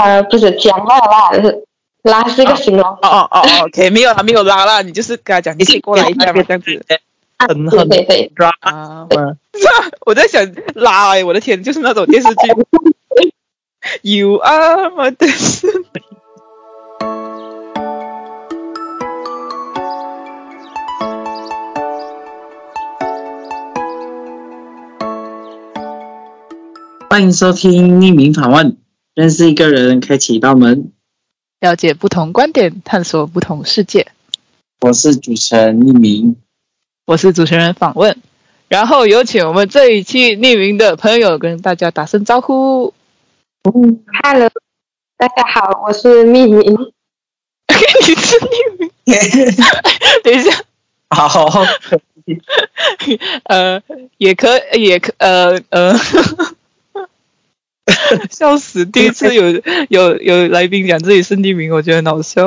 呃，不是讲辣啦，是拉是一个形容。哦哦哦哦，OK，没有啦，没有拉啦，你就是跟他讲，你可以过来 一下嘛，这样子。很很抓 我在想拉哎，我的天，就是那种电视剧。You are my destiny。欢迎收听匿名访问，认识一个人，开启一道门。了解不同观点，探索不同世界。我是主持人匿名，我是主持人访问，然后有请我们这一期匿名的朋友跟大家打声招呼。Hello，大家好，我是匿名。你是匿名？等一下，好，呃，也可也可呃呃，笑死！第一次有有有来宾讲自己是匿名，我觉得很好笑。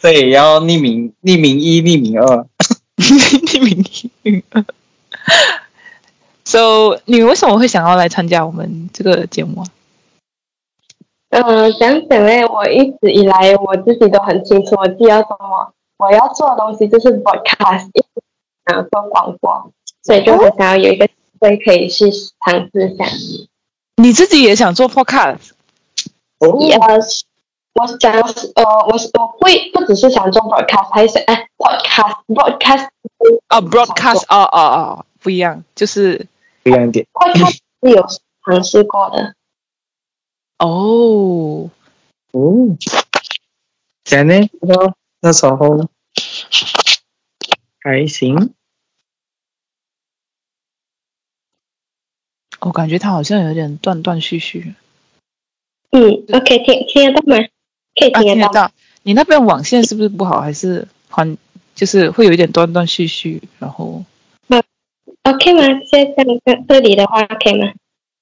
对，然后匿名，匿名一，匿名二，匿名一匿名二。So，你为什么会想要来参加我们这个节目啊？嗯，讲讲嘞，我一直以来我自己都很清楚我自己要什么，我要做的东西就是 broadcast，一直想要做广播，所以就很想要有一个机会可以去尝试一下。你自己也想做 podcast？哦呃，我想呃，我我会不只是想做 broadcast，还是哎 podcast broadcast 哦，broadcast，哦哦哦，不一样，就是不一样一点。podcast 是有尝试过的。哦，哦，这样呢？那那时候还行，我感觉他好像有点断断续续。嗯，OK，听听得到吗？可以啊，听得到。听得到。你那边网线是不是不好，还是环就是会有一点断断续续？然后 OK 吗？现在这这里的话 OK 吗？啊，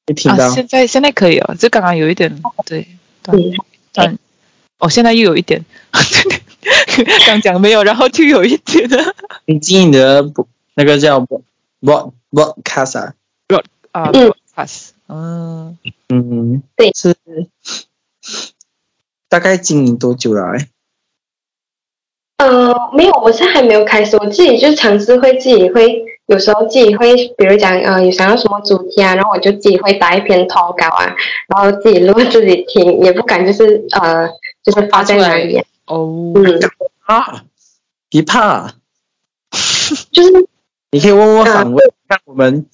没听到。现在现在可以哦，这刚刚有一点对断嗯，断，哦，现在又有一点，刚讲没有，然后就有一点了你进你的不那个叫 broad broadcast 啊？啊嗯，pass，嗯，嗯，对。是。大概经营多久了、欸？呃，没有，我现在还没有开始，我自己就尝试会自己会，有时候自己会，比如讲呃，有想要什么主题啊，然后我就自己会打一篇投稿啊，然后自己录自己听，也不敢就是呃，就是发在哪里、啊，哦，嗯，啊，别怕，就是你可以问问访问，看我们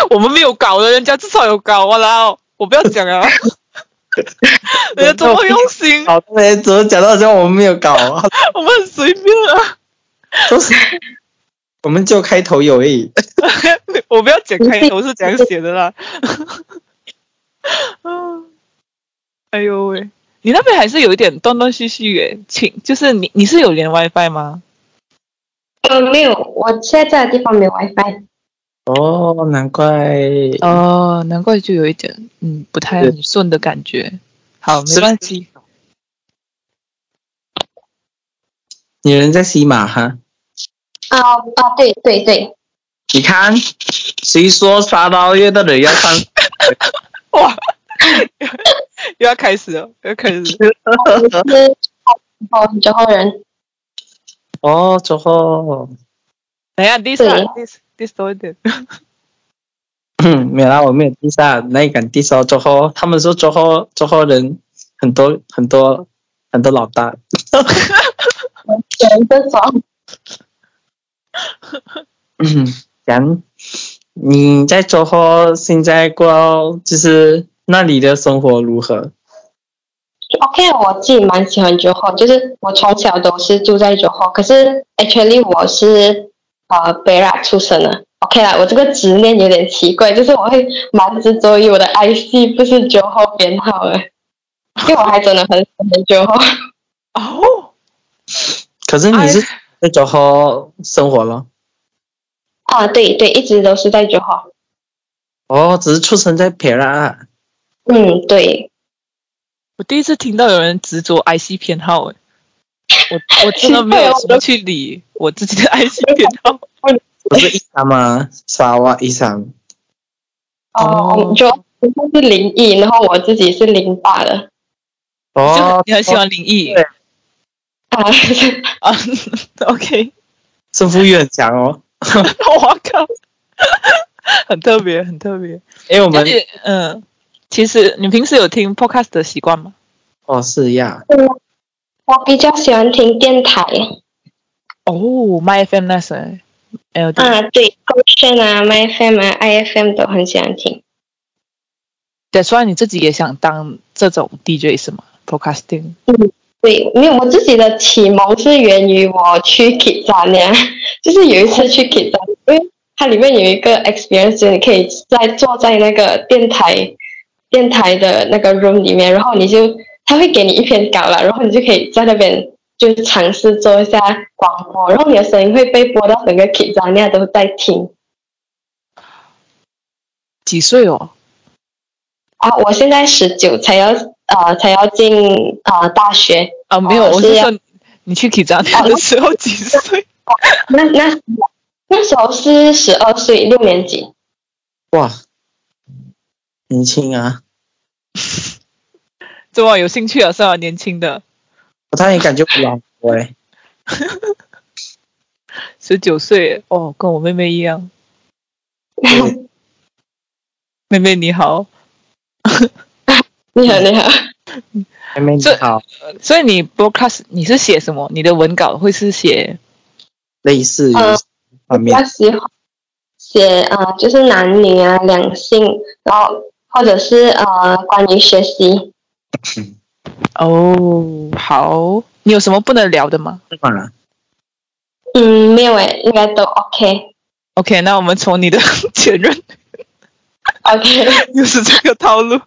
我们没有搞的，人家至少有搞我啦，我不要讲啊，人家多么用心，好的人怎么讲到像我们没有搞啊，我们很随便啊。都是我们就开头有而已。我不要剪开头是怎样写的啦。啊哎呦喂，你那边还是有一点断断续续诶，请就是你你是有连 WiFi 吗？呃，没有，我现在在的地方没有 WiFi，哦，难怪。哦，难怪就有一点嗯不太很顺的感觉。好，没关系。你人在西马哈？啊啊，对对对，你看，谁说沙捞越的人要穿？哇，又要开始了，又要开始了。哦九号人，哦，之后，等一下，this 对 this this 多一点。嗯，没有啦，我没有地下那一敢地烧之后，他们说之后之后人很多很多很多老大。人这种，嗯，讲你在周后现在过就是那里的生活如何？OK，我自己蛮喜欢九号，就是我从小都是住在九号，可是 actually 我是呃北拉出生的。OK 啦，我这个执念有点奇怪，就是我会蛮执着于我的 IC 不是九号编号的，因为我还真的很喜欢九号。哦，可是你是在九号生活了？啊，对对，一直都是在九号。哦，只是出生在培拉。嗯，对，我第一次听到有人执着 IC 偏好，诶，我我真的没有 什么去理我自己的 IC 偏好。不是一三吗？沙瓦一三。哦，就就是灵异，然后我自己是零八的。哦，你很喜欢灵异对啊，啊？OK，胜负欲很强哦。我靠，很特别，很特别。因为我们嗯，其实你平时有听 podcast 的习惯吗？哦是呀，我比较喜欢听电台。哦，My FM 那时候，L D，啊，对，高炫啊，MyFM 啊，IFM 都很喜欢听。对，所以你自己也想当这种 DJ 是吗？Podcasting，对，没有，我自己的启蒙是源于我去 Kidzania，就是有一次去 Kidzania，因为它里面有一个 experience，你可以在坐在那个电台电台的那个 room 里面，然后你就他会给你一篇稿了，然后你就可以在那边就尝试做一下广播，然后你的声音会被播到整个 Kidzania 都在听。几岁哦？啊，我现在十九，才要呃才要进呃大学。啊，没有，我是说你去 k i z a n 的时候几岁？那那那时候是十二岁，六年级。哇，年轻啊，怎么有兴趣啊？是啊？年轻的，我突然也感觉不老哎。十九岁哦，跟我妹妹一样。妹妹你好，你好，你好。妹妹你这好，所以你 broadcast 你是写什么？你的文稿会是写类似于方面较喜欢写呃，就是男女啊、两性，然后或者是呃关于学习。哦？好，你有什么不能聊的吗当然嗯，没有诶，应该都 OK。？OK，那我们从你的 前任 OK 又是这个套路。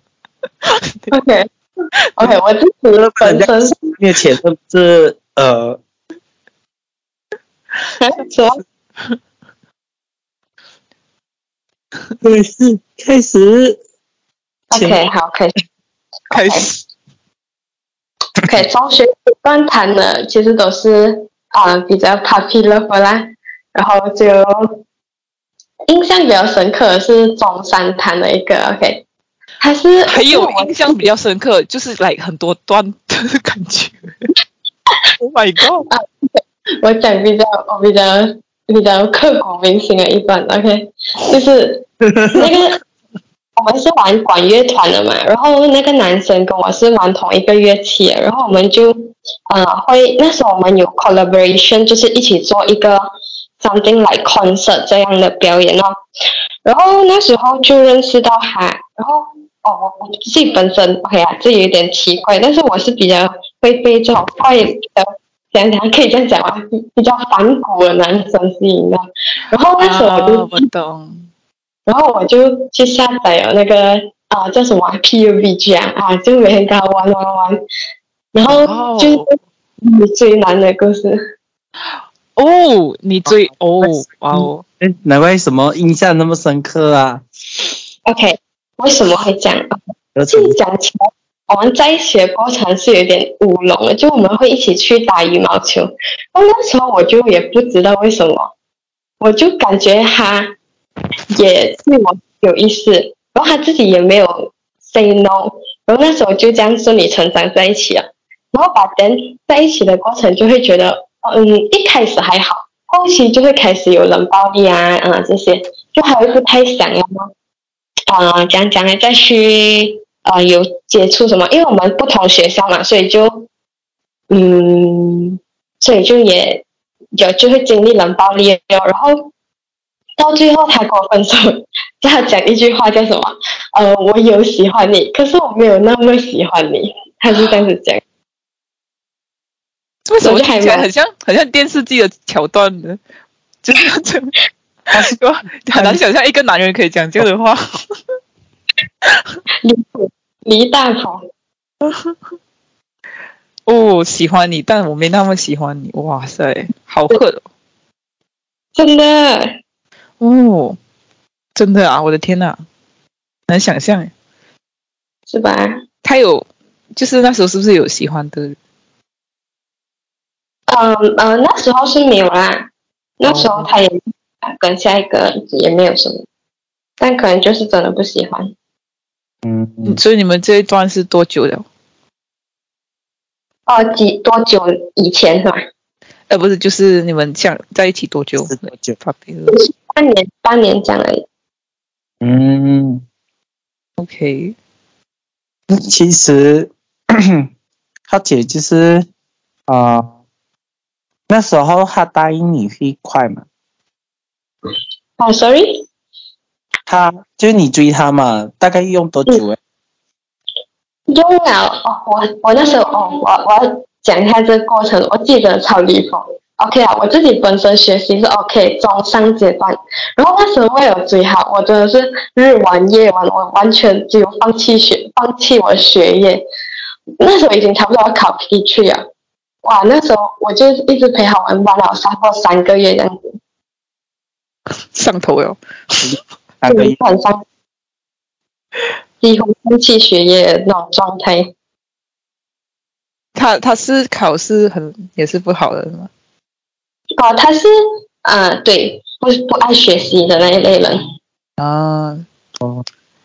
OK OK，我自己本身是因为前任是呃，说对是开始 OK 好，可以开始 OK。中学段谈的其实都是啊、呃比较 puppy love 啦，然后就印象比较深刻的是中山谈的一个 OK，还是还有印象比较深刻，就是来很多段的感觉。Oh my god！我讲比较我比较比较刻骨铭心的一段，OK，就是那个我们是玩管乐团的嘛，然后那个男生跟我是玩同一个乐器，然后我们就呃会那时候我们有 collaboration，就是一起做一个 something like concert 这样的表演哦，然后那时候就认识到他，然后哦我自己本身 OK 啊，这有点奇怪，但是我是比较会被这种怪的。讲讲可以这样讲啊，比较反骨的男生吸引到，然后那时候我就啊，我懂。然后我就去下载了那个啊、叫什么啊 PUBG 啊啊，就每天跟他玩玩玩，然后哦就是你最难的故事。哦，你最哦，哇哦，哎，难怪什么印象那么深刻啊！OK，为什么会这样？而且其实讲起来，我们在一起的过程是有点乌龙的，就我们会一起去打羽毛球。然后那时候我就也不知道为什么，我就感觉他也对我有意思，然后他自己也没有 say no，然后那时候就这样顺理成章在一起了。然后把人在一起的过程就会觉得，嗯，一开始还好，后期就会开始有冷暴力啊，啊、这些，就还会不太想要啊，讲讲呢再去呃有接触什么，因为我们不同学校嘛，所以就嗯，所以就也有就会经历冷暴力哦，然后到最后他跟我分手，就他讲一句话叫什么？呃，我有喜欢你，可是我没有那么喜欢你，他是这样子讲。为什么听起来很像很像电视剧的桥段呢？就是这样，他是个很难想象一个男人可以讲这样的话。离谱，离大谱。哦，喜欢你，但我没那么喜欢你。哇塞，好狠真的，哦！真的啊，我的天呐，难想象。是吧？他有，就是那时候是不是有喜欢的人？嗯呃，那时候是没有啦，那时候他也跟下一个也没有什么。但可能就是真的不喜欢。嗯，所以你们这一段是多久了？哦，几多久以前是吧？呃，不是，就是你们像在一起多久？是多久？发别了半年，半年这样而已。嗯，OK，其实 他姐就是啊、呃那时候他答应你会快嘛，哦，sorry，他就是你追他嘛，大概用多久哎？用了哦，我我那时候哦，我我要讲一下这个过程，我记得超离谱。OK 啊，我自己本身学习是 OK 中上阶段，然后那时候为了追他，我真的是日玩夜玩，我完全只有放弃学，放弃我的学业。那时候已经差不多要考 P 去了，哇，那时候我就一直陪他玩，玩了差不多三个月这样子，上头哟。三个上几乎放弃学业的那种状态。他他是考试很也是不好的是吗？哦，他是啊、对，不不爱学习的那一类人。啊，哦，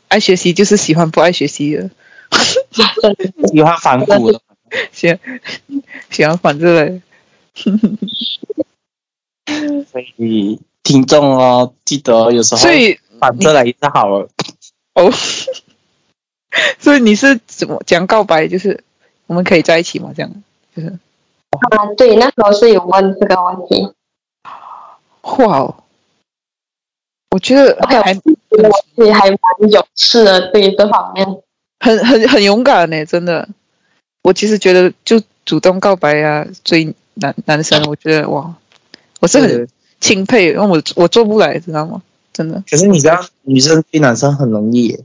爱学习就是喜欢不爱学习的，喜欢反骨的，喜欢喜欢反着来。所以听众哦，记得有时候所以反着来也是好了。哦，所以你是怎么讲告白？就是我们可以在一起吗？这样就是啊，对，那时候是有问这个问题。哇哦，我觉得 OK，还我自己还蛮有事的，对于这方面。很很很勇敢呢，真的。我其实觉得就主动告白呀、追男男生，我觉得哇，我是很钦佩，因为我我做不来，知道吗？真的。可是你知道，女生追男生很容易耶。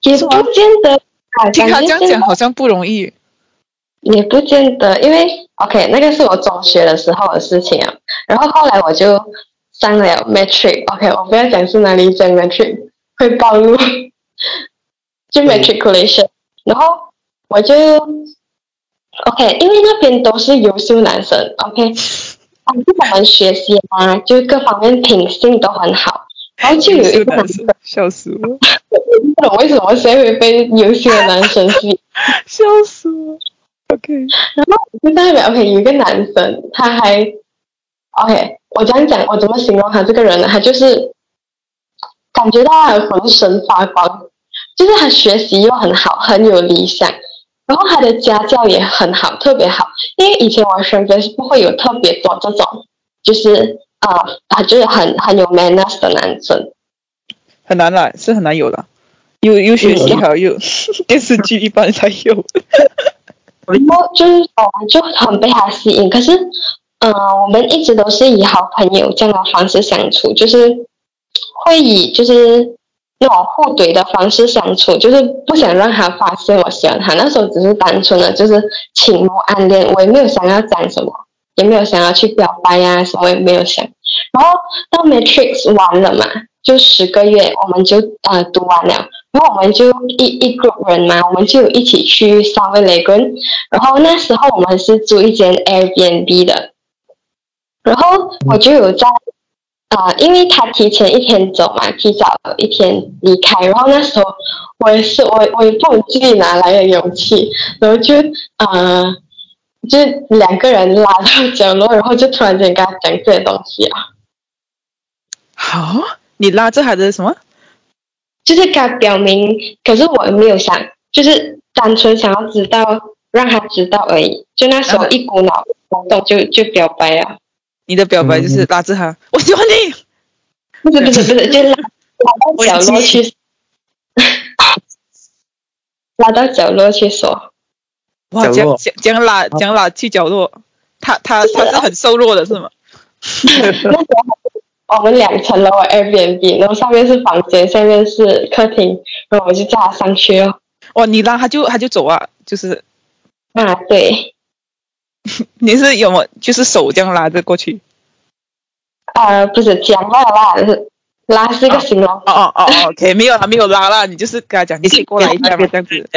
也不见得啊，听他这样讲，好像不容易。也不见得，因为 OK，那个是我中学的时候的事情啊。然后后来我就上了 Matric，OK，、我不要讲是哪里讲 Matric 会暴露，就 Matriculation。然后我就 OK，因为那边都是优秀男生，OK，啊，就我们学习啊，就各方面品性都很好。然后就有一个男生，男生，笑死我，不懂为什么谁会被优秀的男生吸引。笑死我。OK，然后就代表 OK 有一个男生，他还 OK，我这样讲，我怎么形容他这个人呢？他就是感觉到他浑身发光，就是他学习又很好，很有理想，然后他的家教也很好，特别好。因为以前我身边是不会有特别多这种，就是啊，他就是很很有 manners 的男生。很难啦，是很难有的。又又学习好，有电视剧一般才有。然后就是我们就很被他吸引，可是，嗯、我们一直都是以好朋友这样的方式相处，就是会以就是那种互怼的方式相处，就是不想让他发现我喜欢他。那时候只是单纯的就是情慕暗恋，我也没有想要讲什么，也没有想要去表白呀、什么也没有想。然后到 Matrix 完了嘛，就十个月，我们就呃读完了。然后我们就一一 group 人嘛，我们就一起去沙威雷根。然后那时候我们是租一间 Airbnb 的，然后我就有在呃，因为他提前一天走嘛，提早一天离开。然后那时候我也是，我我也不懂自己哪来的勇气，然后就呃，就两个人拉到角落，然后就突然间跟他讲这些东西啊，好，你拉着他的什么？就是跟他表明，可是我没有想，就是单纯想要知道，让他知道而已。就那时候一股脑冲动就就表白了，你的表白就是拉着他，我喜欢你。不是不是不是，就拉拉到角落去，拉到角落去说。哇，角落这样这样这样拉这样拉去角落，他他他是很瘦弱的是吗？那时候我们两层楼的 Airbnb，然后上面是房间，下面是客厅，然后我就叫他上去哦。哦，你拉他就他就走啊，就是啊，对，你是有没有就是手这样拉着过去？呃，不是讲话拉是拉是一个形容哦哦哦哦，OK，没有啦，没有拉啦，你就是跟他讲，你可以过来一下嘛，这样子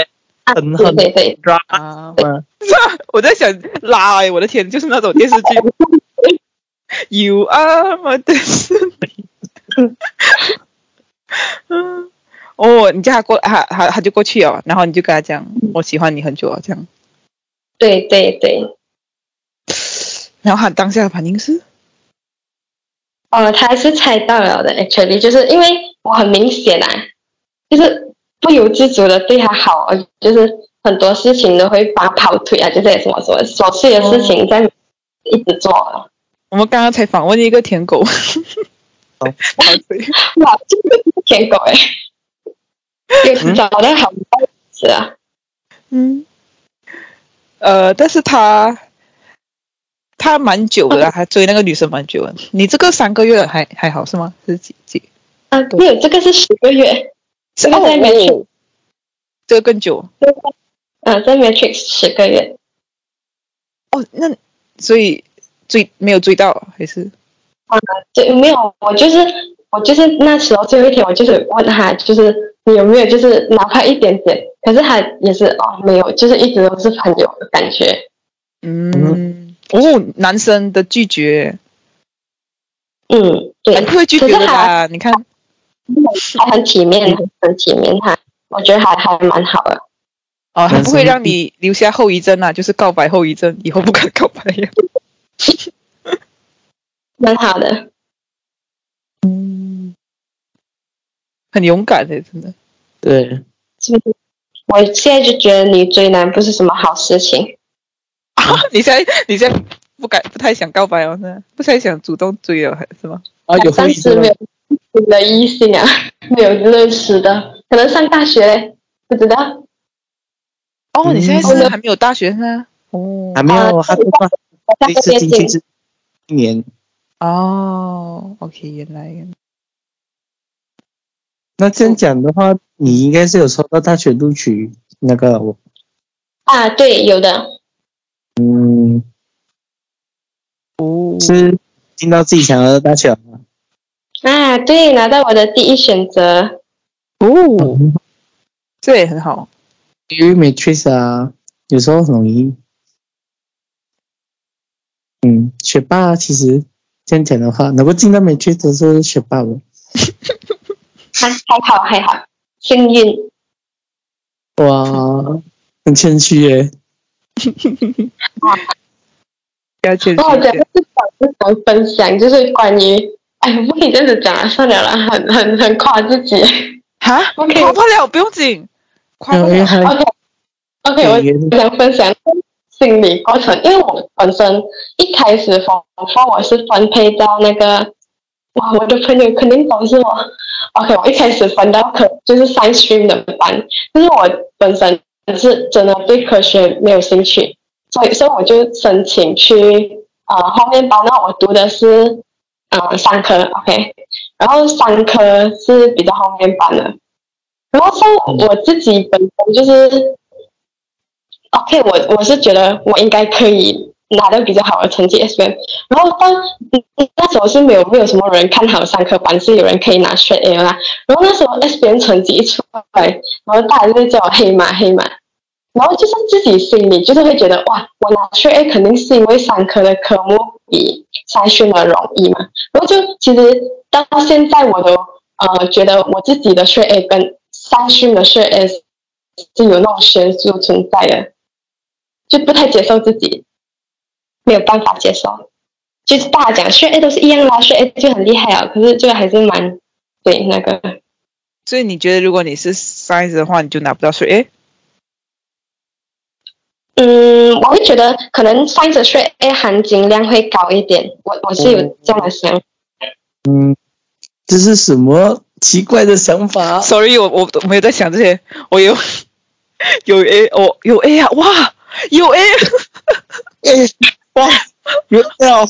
很对很对对，抓啊。我在想拉哎，我的天，就是那种电视剧。You are my destiny。嗯，哦，你叫他过，他他他就过去哦，然后你就跟他讲，我喜欢你很久了，这样。对对对，然后他当下的反应是，哦，他还是猜到了的，actually，就是因为我很明显啊，就是不由自主的对他好，就是很多事情都会帮跑腿啊，就是什么什么琐碎的事情在一直做。我们刚刚才访问一个舔狗，哦 哇，这个是舔狗哎，找到好多次啊。嗯，呃，但是他他蛮久的啊，还追那个女生蛮久的。你这个三个月还还好是吗？是几几？啊，没有，这个是十个月，这个在 Matrix，这个更久啊，在 Matrix 十个月。哦。那所以追没有追到还是？对，没有，我就是我就是那时候最后一天，我就是问他，就是你有没有就是哪怕一点点，可是他也是哦没有，就是一直都是朋友的感觉。嗯，哦，男生的拒绝，嗯，对，很会拒绝的啦。你看，还很体面，很体面，他我觉得还还蛮好的。哦，他不会让你留下后遗症啊，就是告白后遗症，以后不敢告白呀。蛮好的，嗯，很勇敢的，真的。对，是不是？我现在就觉得你追男不是什么好事情。啊，你现在你现在不敢不太想告白哦，是不太想主动追了，还是吗？啊，有暂时没有新的异性啊，没有认识的，可能上大学嘞，不知道。哦，你现在嗯是还没有大学呢？哦还没有，他说他我这次进去是一年。哦，OK，原来原来那这样讲的话，你应该是有收到大学录取那个我，啊，对，有的。嗯，哦，是进到自己想要的大学吗？啊，对，拿到我的第一选择。哦，这也很好。因为 Matrix 啊，有时候很容易。嗯，学霸其实这样讲的话，能够进到 Matrix 都是学霸了。还还好还好，幸运。哇，很谦虚耶。要谦虚那我觉一点。得是想是想分享，就是关于，哎，不可以这样子讲啊，算了啦，很很很夸自己。哈，OK 夸不了，不用紧，夸不了。因为他 OK OK，我想分享心理过程，因为我本身一开始分分我是分配到那个，哇，我的朋友肯定都是我。OK，我一开始分到科就是 science stream 的班，就是我本身是真的对科学没有兴趣，所以所以我就申请去呃后面班，那我读的是呃商科，OK，然后商科是比较后面班的，然后像我自己本身就是。OK，我我是觉得我应该可以拿到比较好的成绩 S M，然后但那时候是没有没有什么人看好三科班是有人可以拿 A A 啦，然后那时候 S M 成绩一出来，然后大家就会叫我黑马黑马，然后就是自己心里就是会觉得哇，我拿 A A 肯定是因为三科的科目比筛选的容易嘛，然后就其实到现在我都呃觉得我自己的 A A 跟筛选的 A A 是有那种悬殊存在的。就不太接受自己，没有办法接受。就是大家讲学 A 都是一样啦，学 A 就很厉害啊，可是就还是蛮对那个。所以你觉得，如果你是 science 的话，你就拿不到税？A？，嗯，我会觉得可能 science 学 A 含金量会高一点，我我是有这样的想法。嗯，这是什么奇怪的想法？Sorry，我我我没有在想这些，我有 有 A，我有 A 啊，哇，有 A，哎，哇，有料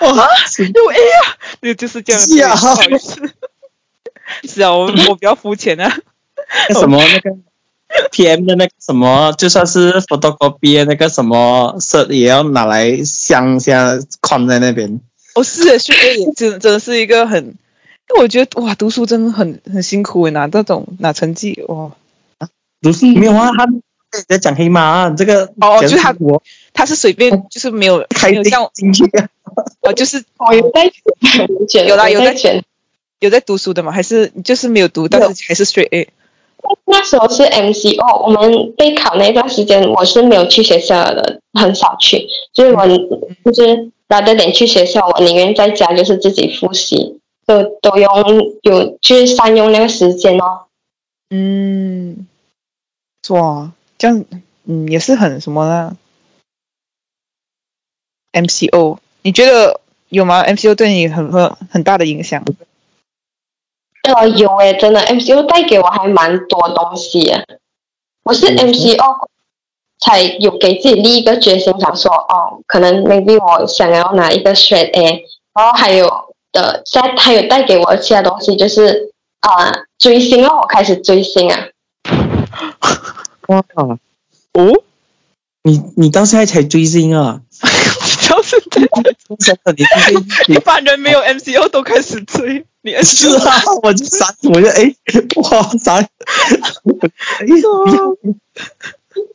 哇！有 A 啊，就就是这样，是啊不好意思，是啊，我我比较肤浅啊，那什么那个 PM 的那个什么，就算是 photocopy 的那个什么 cert 也要拿来镶下框在那边。哦是学 A 也真真的是一个很，因为我觉得哇，读书真的很很辛苦诶，拿这种拿成绩哇，读书没有啊，他在讲黑马啊，这个哦就是他我他是随便就是没有开没有像进去啊，我 就是我有在选，有啦有在选。有在读书的吗？还是就是没有读，但是还是 straight A？那时候是 MCO，我们备考那段时间我是没有去学校的，很少去，就是我就是 rather than 去学校，我宁愿在家就是自己复习，都都用有去善用那个时间哦。嗯，哇，这样嗯也是很什么呢？MCO，你觉得有吗？MCO 对你很很很大的影响？呃，有诶，真的，MCO 带给我还蛮多东西的。我是 MCO 才有给自己立一个决心，想说哦，可能 maybe 我想要拿一个 straight A，然后还有的，在还有带给我其他东西，就是啊、追星哦，我开始追星啊。哇，哦，你你到现在才追星啊？就是真的，你是一般人没有 MCO 都开始追，你 你是啊？我就傻，我就哎，哇傻，哎，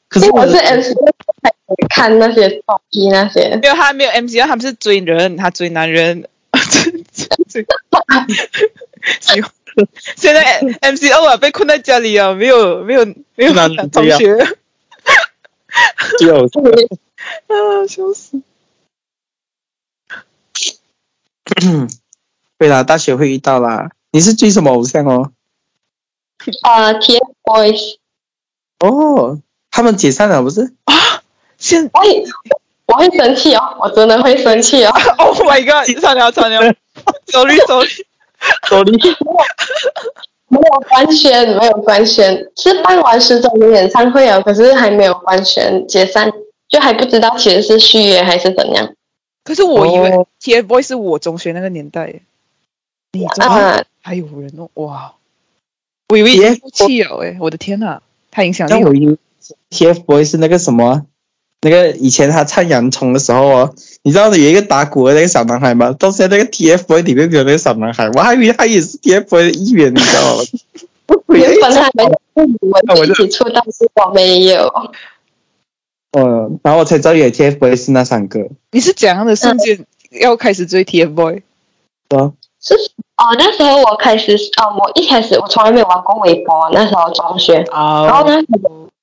可是我因为我是 MCO 才看那些综艺那些。没有他没有 MCO，他们是追人，他追男人。追喜欢 现在 MCO 啊，被困在家里啊，没有没有没有男同学就 啊，笑死！对啦，大学会遇到啦。你是追什么偶像哦？啊，TFBOYS，哦，他们解散了不是？啊现我会我会生气哦，我真的会生气哦。Oh my God！惨了惨了，走绿走绿。走你没有官宣，没有官宣，是办完十周年演唱会啊，可是还没有官宣解散，就还不知道其实是续约还是怎样。可是我以为哦 TFBOYS 是我中学那个年代耶，你中学啊、还有人哦，哇！我以为已经不弃了哎，我的天呐，太影响力了。像我以为 TFBOYS 是那个什么，那个以前他唱洋葱的时候哦，你知道有一个打鼓的那个小男孩吗？到现在那个 TFBOY 里面有那个小男孩，我还以为他也是 TFBOY 的一员，你知道吗？我本还没跟我们一起出道，是我没有。嗯，然后我才知道原来 TFBOY 是那三个。你是怎样的瞬间要开始追 TFBOY？哦，是哦，那时候我开始啊、我一开始我从来没有玩过微博，那时候中学，啊然后呢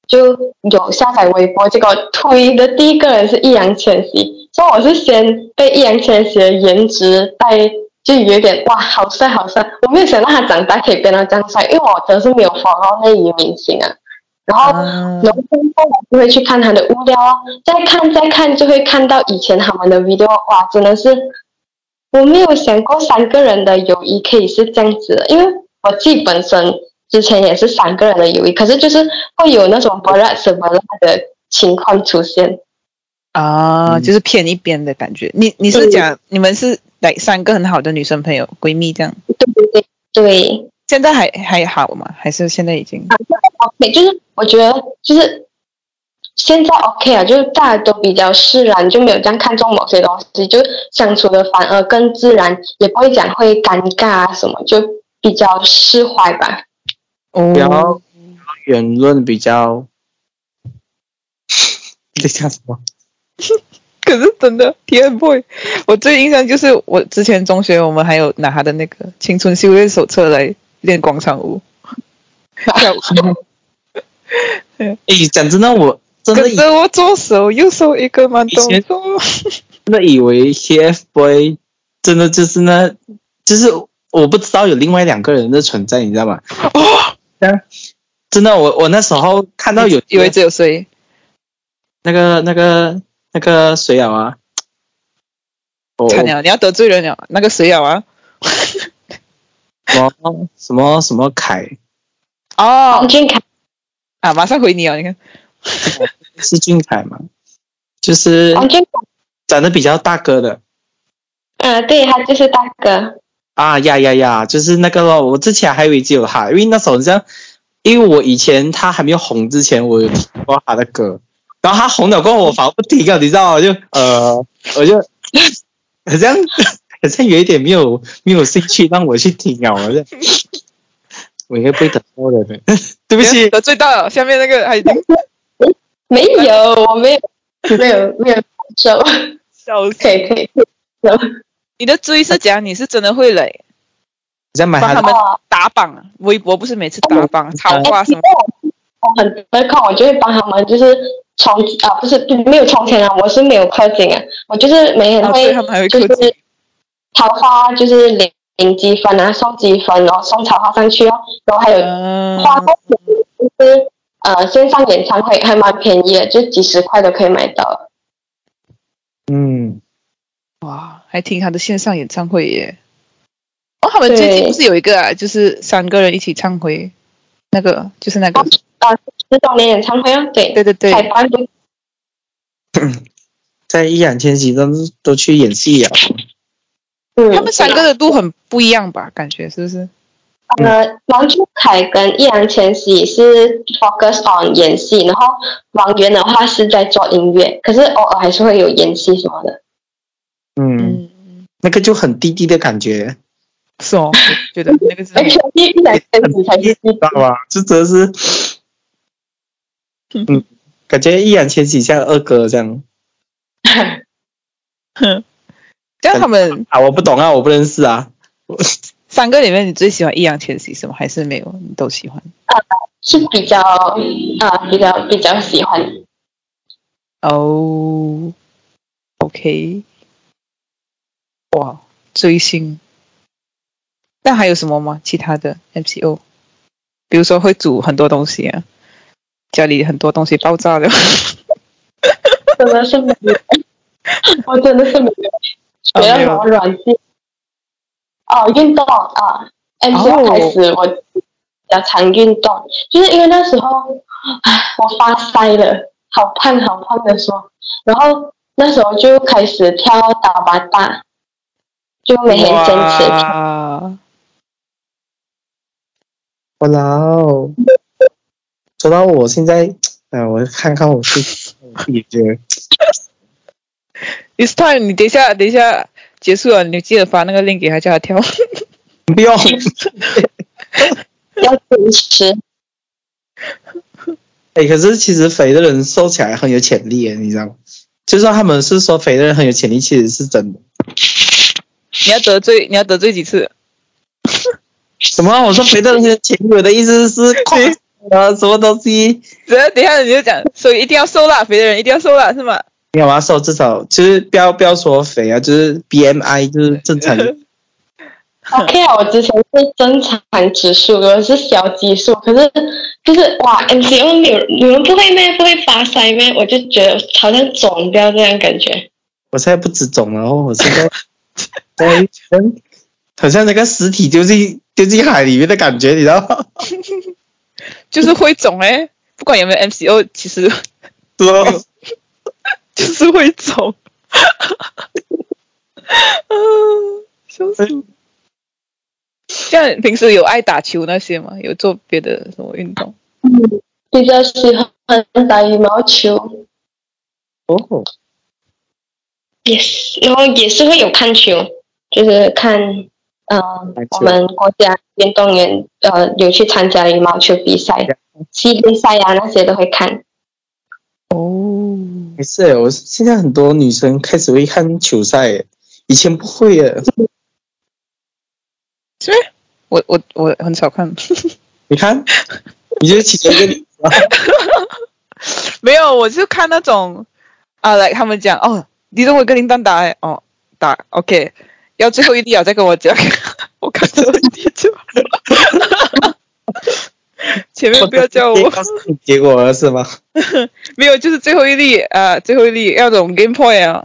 就有下载微博，结果推的第一个人是易烊千玺，所以我是先被易烊千玺的颜值带，就有点哇好帅好帅，我没有想到他长大可以变到这样帅，因为我真是没有 follow 那一明星啊。然后啊然后之后我就会去看他的物料啊，再看再看就会看到以前他们的 video，哇，真的是我没有想过三个人的友谊可以是这样子的，因为我自己本身之前也是三个人的友谊，可是就是会有那种不拉什么拉的情况出现。啊，嗯就是偏一边的感觉。你你是讲你们是来三个很好的女生朋友闺蜜这样？对对对对现在还还好吗？还是现在已经？，OK，就是我觉得就是现在 OK 啊，就是大家都比较释然，就没有这样看重某些东西，就相处的反而更自然，也不会讲会尴尬啊什么，就比较释怀吧。哦然后言论比较，这叫 什么？可是真的 TFBOY，我最印象就是我之前中学我们还有拿他的那个青春修炼手册来练广场舞。哎，讲真的，我真的我左手右手一个慢动作。真的以为 TFBOY 真的就是那，就是我不知道有另外两个人的存在，你知道吗？哦，真的，我我那时候看到有以为只有谁？那个那个那个谁啊啊？哦，惨了，你要得罪人了。那个谁啊？什么什么什么凯哦王俊凯，啊，马上回你哦，你看。是俊凯吗？就是王俊凯，长得比较大哥的嗯、对他就是大哥。啊呀呀呀，就是那个咯。我之前还以为只有他，因为那时候好像，因为我以前他还没有红之前，我有听过他的歌，然后他红了过后，我反而不听了，你知道吗？我就呃，我就好像 好像有一点没有没有兴趣让我去听啊，我就我应该不会得罪的，对不起，得罪到了，下面那个还没有，我没有，没有，没有感受。笑死。可以可以，你的追是讲你是真的会累你在帮他们打榜，微博不是每次打榜超话什么？我很得空，我就会帮他们，就是充啊，不是没有充钱啊，我是没有氪金啊，我就是每天哦会就是桃花就是领领积分啊，送积分，然后送桃花上去哦，然后还有嗯，花的就是呃线上演唱会还蛮便宜的，就几十块都可以买到。嗯，哇，还听他的线上演唱会耶！哦，他们最近不是有一个啊，就是三个人一起唱回，那个就是那个，啊，十周年演唱会啊，对，对对对，开办就在易烊千玺都都去演戏啊，嗯，他们三个的度很不一样吧？感觉是不是？呃，王俊凯跟易烊千玺是 focus on 演戏，然后王源的话是在做音乐，可是偶尔还是会有演戏什么的。嗯，嗯，那个就很弟弟的感觉，是哦，我觉得那个是 而且易烊千玺才是知道吧？这真是，嗯，感觉易烊千玺像二哥这样 这样他们啊，我不懂啊，我不认识啊，三个里面，你最喜欢易烊千玺什么？还是没有？你都喜欢？是比较啊、比较比较喜欢。哦，OK，哇，追星。那还有什么吗？其他的 MCO，比如说会煮很多东西啊，家里很多东西爆炸了。真的是没有，我真的是没有。学了什么软件。哦，运动啊，M C 哦。开始。我比较常运动，就是因为那时候，唉，我发腮了，好胖好胖的说，然后那时候就开始跳打巴大，就每天坚持。跳。哇，哇哦！说到我现在，哎、我看看我自己，我自己觉得 It's time，你等一下，等一下结束了，你记得发那个 link 给他，叫他跳。不用。要坚持。哎、可是其实肥的人瘦起来很有潜力耶，你知道吗？就算他们是说肥的人很有潜力，其实是真的。你要得罪，你要得罪几次？什么？我说肥的人很有潜力，我的意思是快啊，什么东西？等下等下你就讲，所以一定要瘦啦，肥的人一定要瘦啦，是吗？你要瘦，至少其实不要不要说肥啊，就是 BMI 就是正常。OK 啊，我之前是正常指数，我是小基数，可是就是哇，MCO 你你们不会咩？不会发腮咩？我就觉得好像肿掉这样感觉。我现在不止肿了，然后我现在 在好像那个尸体丢进丢进海里面的感觉，你知道吗？就是会肿哎、不管有没有 MCO，其实是哦，就是会肿。嗯，笑死！像平时有爱打球那些吗？有做别的什么运动？比较喜欢打羽毛球，哦，也是，然后也是会有看球，就是看，呃篮，球我们国家运动员呃有去参加羽毛球比赛，系列赛啊那些都会看。哦，没事耶，我现在很多女生开始会看球赛耶，以前不会耶。是吗？我我我很少看，你看，你就是其中一个例子啊。没有，我是看那种啊，来他们讲哦，李宗伟跟林丹打欸哦打 OK，要最后一粒啊，再跟我讲，我看最后一粒就好了。前面不要叫我，告诉你结果了是吗？没有，就是最后一粒啊，最后一粒要懂 game point 啊，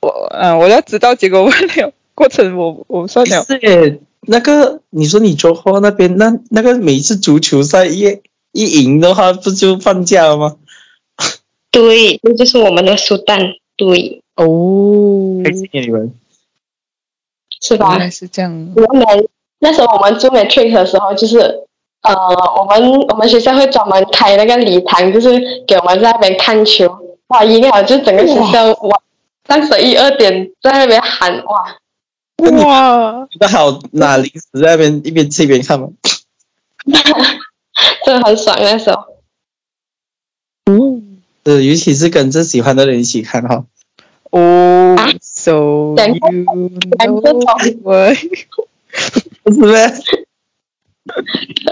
我啊，我要知道结果不了，过程我我算了。是耶，那个你说你周后那边那那个每一次足球赛一一赢的话，不就放假了吗？对，那就是我们的苏丹，对，哦，谢谢你们。是吧原？来是这样。我们那时候我们做 matric 的时候，就是呃，我们我们学校会专门开那个礼堂，就是给我们在那边看球。哇，赢了就整个学校哇，三十一二点在那边喊哇，哇，那好拿零食在那边一边吃一边看吗？真的很爽那时候。嗯呃，尤其是跟着喜欢的人一起看哈。哦啊，so 讲 you know why 不是咩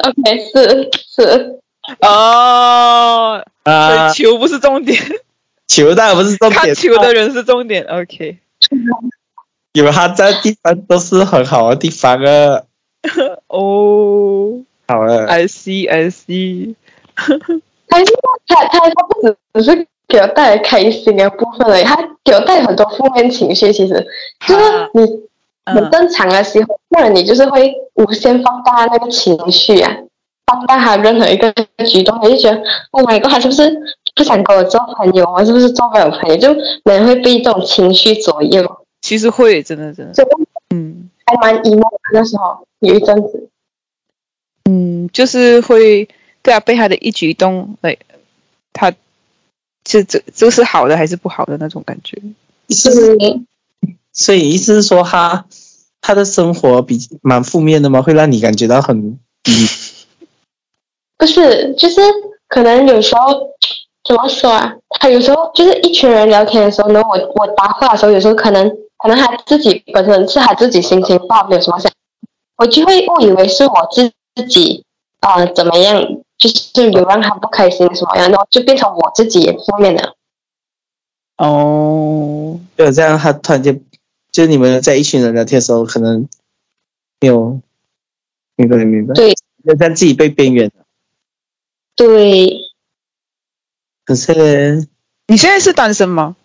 ？OK，是是，哦，啊，球不是重点，球当然不是重点，看球的人是重点。OK，因为他在地方都是很好的地方啊。哦。好了，，I see I see，他他他他不只只是给我带来开心的部分而已，他给我带来很多负面情绪。其实就是你很嗯，正常的时候，不然你就是会无限放大那个情绪啊，放大他任何一个举动，你就觉得，Oh my god，他是不是不想跟我做朋友？我是不是做不了朋友？就人会被这种情绪左右，其实会真的真的，就嗯还蛮 emo 的那时候有一阵子。嗯，就是会对啊，被他的一举一动，来，他这这这是好的还是不好的那种感觉。是，所以意思是说他他的生活比蛮负面的吗？会让你感觉到很低 不是，就是可能有时候怎么说啊？他有时候就是一群人聊天的时候呢，我我搭话的时候，有时候可能可能他自己本身是他自己心情不好，没有什么想，我就会误以为是我自自己呃怎么样，就是有让他不开心什么样，然后就变成我自己也负面了。哦，对这样，他突然间就是你们在一群人聊天的时候，可能没有明白明白，对就这样自己被边缘了。对，可是你现在是单身吗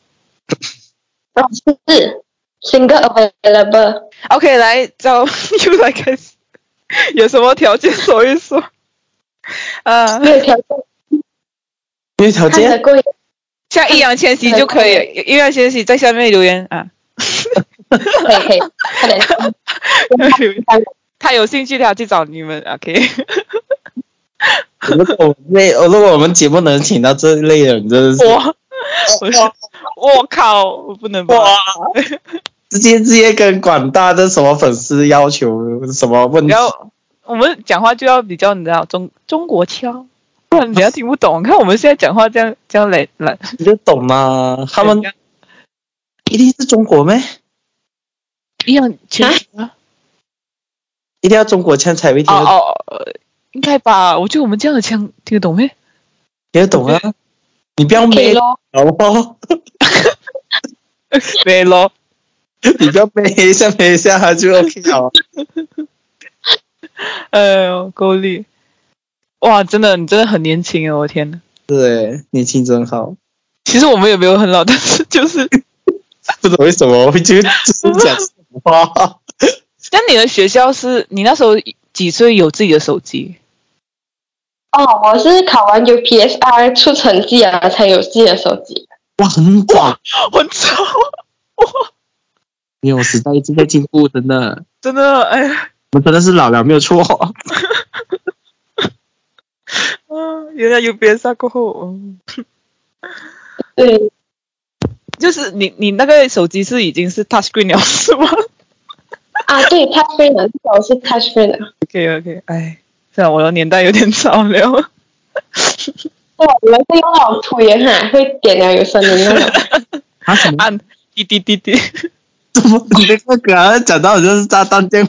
然后是 single available。？OK，来，找 又来开始，有什么条件 说一说？啊，没有条件，没有条件。像易烊千玺就可以，易烊千玺在下面留言啊，可以可以。他有兴趣，他去找你们，OK。如果我们类，如果我们节目能请到这类人，真的是我我我靠，我不能吧？哇！直接直接跟广大的什么粉丝要求什么问题？然后我们讲话就要比较，你知道中中国腔，不然人家听不懂。看我们现在讲话这样这样来来，你就懂吗？他们一定是中国咩？易烊千玺啊？一定要中国腔才会听哦得懂哦，呃应该吧？我觉得我们这样的腔听得懂没？听得懂啊！你不要可以咩咯，好不好？对咯。你不要咩一下 咩 一下，他就 OK 了。哎呦，够力！哇，真的，你真的很年轻哦！我天呐，对，年轻真好。其实我们也没有很老，但是就是，不知道为什么会就就是讲什么话。那你的学校是你那时候几岁有自己的手机？哦，我是考完 UPSR 出成绩啊才有自己的手机。哇，很广，我操！没有时代一直在进步，真的，真的，哎呀，真的是老了，没有错。嗯，原来有别杀过后，嗯，对，就是你你那个手机是已经是 touch screen 了是吗啊，对，touch screen 的，我是 touch screen 的。？OK OK，哎，这样我的年代有点早了。对，你们是用那种涂颜哈，会点了有声音那种。啊什么？按滴滴滴滴，怎么 你的那个梗讲到好像是炸弹这样？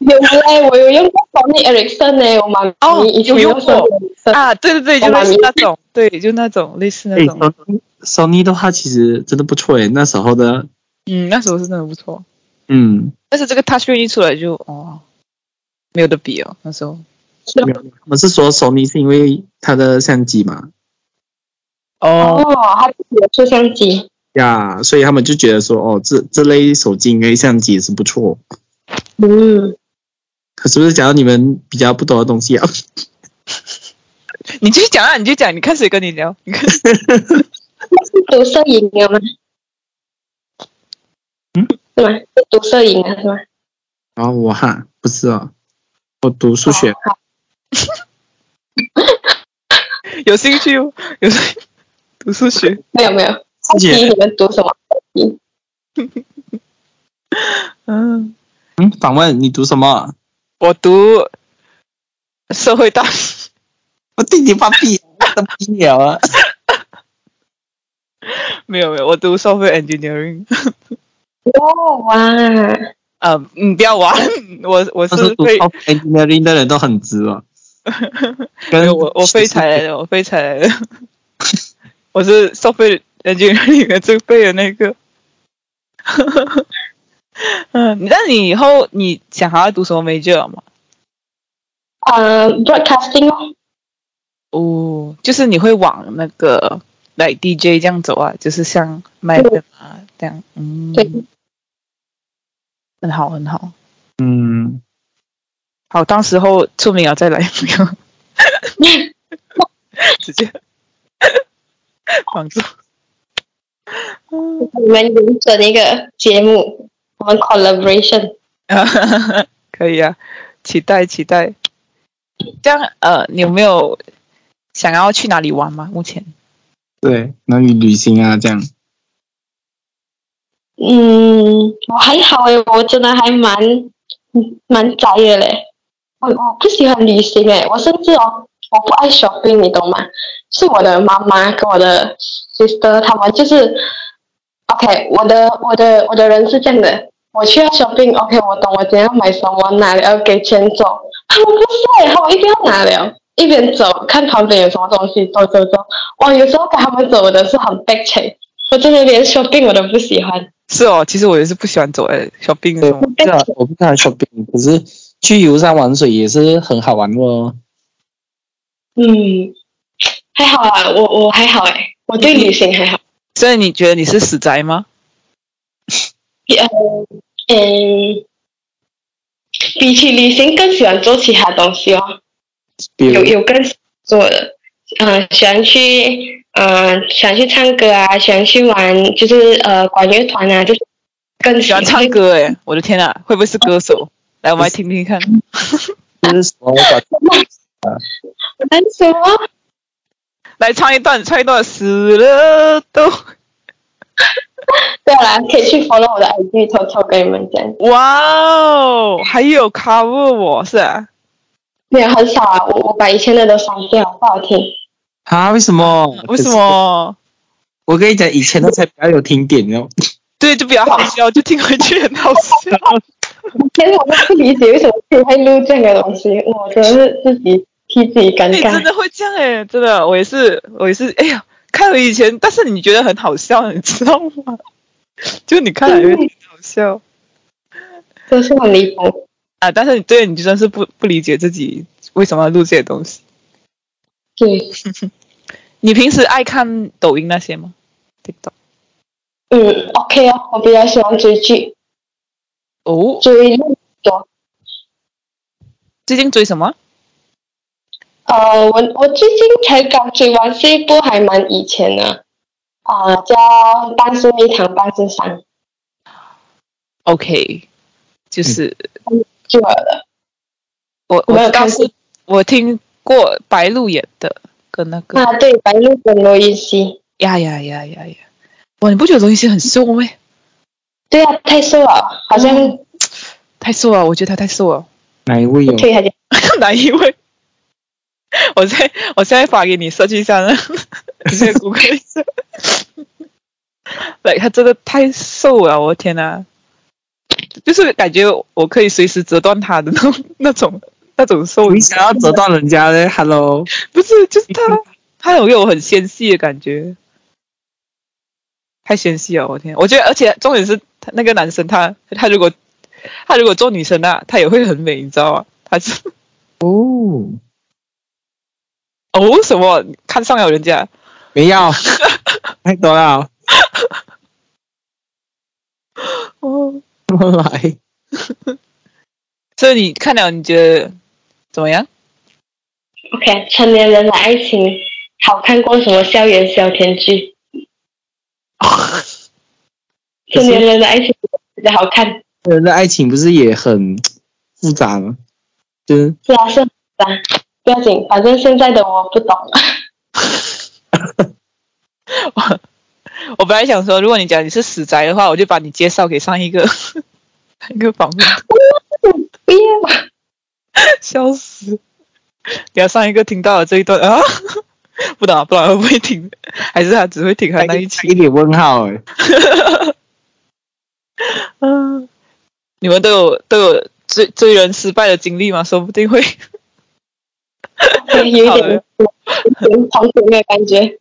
我有嘞，我有用过 Sony Ericsson 呢，我妈哦咪以前有用过啊，对对对，就类似那种，对，就那种类似那哎种。，Sony Sony 的话其实真的不错诶，那时候的，嗯，那时候是真的不错，嗯，但是这个 touch screen 一出来就哦，没有得比哦，那时候。是没有，我是说 Sony 是因为它的相机嘛，哦，哦，它自己的摄像机。呀，所以他们就觉得说，哦，这这类手机应该相机也是不错。嗯，可是不是讲到你们比较不懂的东西啊？你继续讲啊，你就讲，你看谁跟你聊？你看，是读摄影的吗？嗯，是吗？是读摄影的是吗？然后我哈不是哦，我读数学 有兴趣哦，有兴趣读数学。没有没有。好谢谢奇你们读什么？嗯，嗯，访问你读什么？我读社会大学，我弟弟放屁，放屁了啊！没有没有，我读 software engineering。哦哇，呃，嗯，不要玩，我我是会 engineering 的人都很直哦。没有我我废柴来的，我废柴来的，我是 software engineering 里面最废的那个。嗯，那你以后你想好要读什么 major 吗？呃，broadcasting 哦，哦，就是你会往那个来 DJ 这样走啊，就是像 m 对啊这样，嗯，对，很好很好。嗯，好，当时候出名了再来，不要直接绑住。你们原整一个节目，我们 collaboration。可以啊，期待期待。这样呃，你有没有想要去哪里玩吗？目前对，哪里旅行啊？这样。嗯，我还好诶，我真的还蛮蛮宅的嘞。我我不喜欢旅行诶，我甚至哦，我不爱 shopping，你懂吗？是我的妈妈跟我的 sister 他们就是，OK，我的我的我的人是这样的，我去要 shopping，OK，、我懂我今天要买什么，拿了要给钱走，他们不是诶，他们一定要拿了。一边走看旁边有什么东西，走走走。哇，有时候跟他们走的是很 back c 我真的连 shopping 我都不喜欢。是哦，其实我也是不喜欢走诶，shopping 对，什么我不喜欢我不喜欢 shopping，可是去游山玩水也是很好玩的哦。嗯，还好啊，我我还好哎，我对旅行还好。所以你觉得你是死宅吗？嗯嗯，比起旅行更喜欢做其他东西哦，有有更喜欢做的，嗯、喜欢去嗯、喜欢去唱歌啊，喜欢去玩就是呃管乐团啊，就是更喜欢唱歌诶，我的天啊，会不会是歌手？来，我们来听听看。这是什么管玩什么？来唱一段，唱一段，死了都。对啦，可以去 follow 我的 IG，偷偷跟你们讲。哇哦，还有 cover 我是啊，没有很少啊，我我把以前的都删掉，不好听。啊？为什么？为什？么？我跟你讲，以前的才比较有听点哦。对，就比较好笑，就听回去很好笑。以前我都不理解为什么自己会录这样的东西，我觉得是自己替自己尴你真。的会这样哎，真的，我也是，我也是。哎呀，看了以前，但是你觉得很好笑，你知道吗？就你看了有点好笑真是很离谱。啊，但是你对你真的是不不理解自己为什么要录这些东西。对，你平时爱看抖音那些吗？TikTok 嗯，OK 啊，我比较喜欢追剧，哦，追那多。最近追什么？呃，我我最近才刚追完这一部，还蛮以前的，啊、叫《半是蜜糖半是伤》，OK，就是、就了的。我我没有我知道看过是，我听过白鹿演的，跟那个啊，对，白鹿跟罗云熙。呀呀呀呀呀！哇，你不觉得罗云熙很瘦吗？对啊，太瘦了，好像嗯太瘦了，我觉得他太瘦了。哪一位哦？退下去。哪一位？我现在我现在发给你，设计一下呢，你现在谷歌一下。来，他真的太瘦了，我天哪！就是感觉我可以随时折断他的那种那种那种瘦。你想要折断人家的？Hello，不是，就是他，他有给我很纤细的感觉，太纤细了，我天！我觉得，而且重点是他那个男生他，他如果他如果做女生啊，他也会很美，你知道吗？他是哦，哦什么看上了人家？没有，太多了，哦，来，所以你看了，你觉得怎么样？OK，成年人的爱情好看过什么校园小甜剧？成年人的爱情比较好看。人的爱情不是也很复杂吗？就是是啊，是啊，不要紧，反正现在的我不懂。我 我本来想说，如果你讲你是死宅的话，我就把你介绍给上一个 一个访问，不要，笑死！等下上一个听到了这一段啊，不懂啊不懂会不会听，还是他只会听他那一期？一点问号哎。嗯，你们都有都有追追人失败的经历吗？说不定会有一点有点同情的感觉。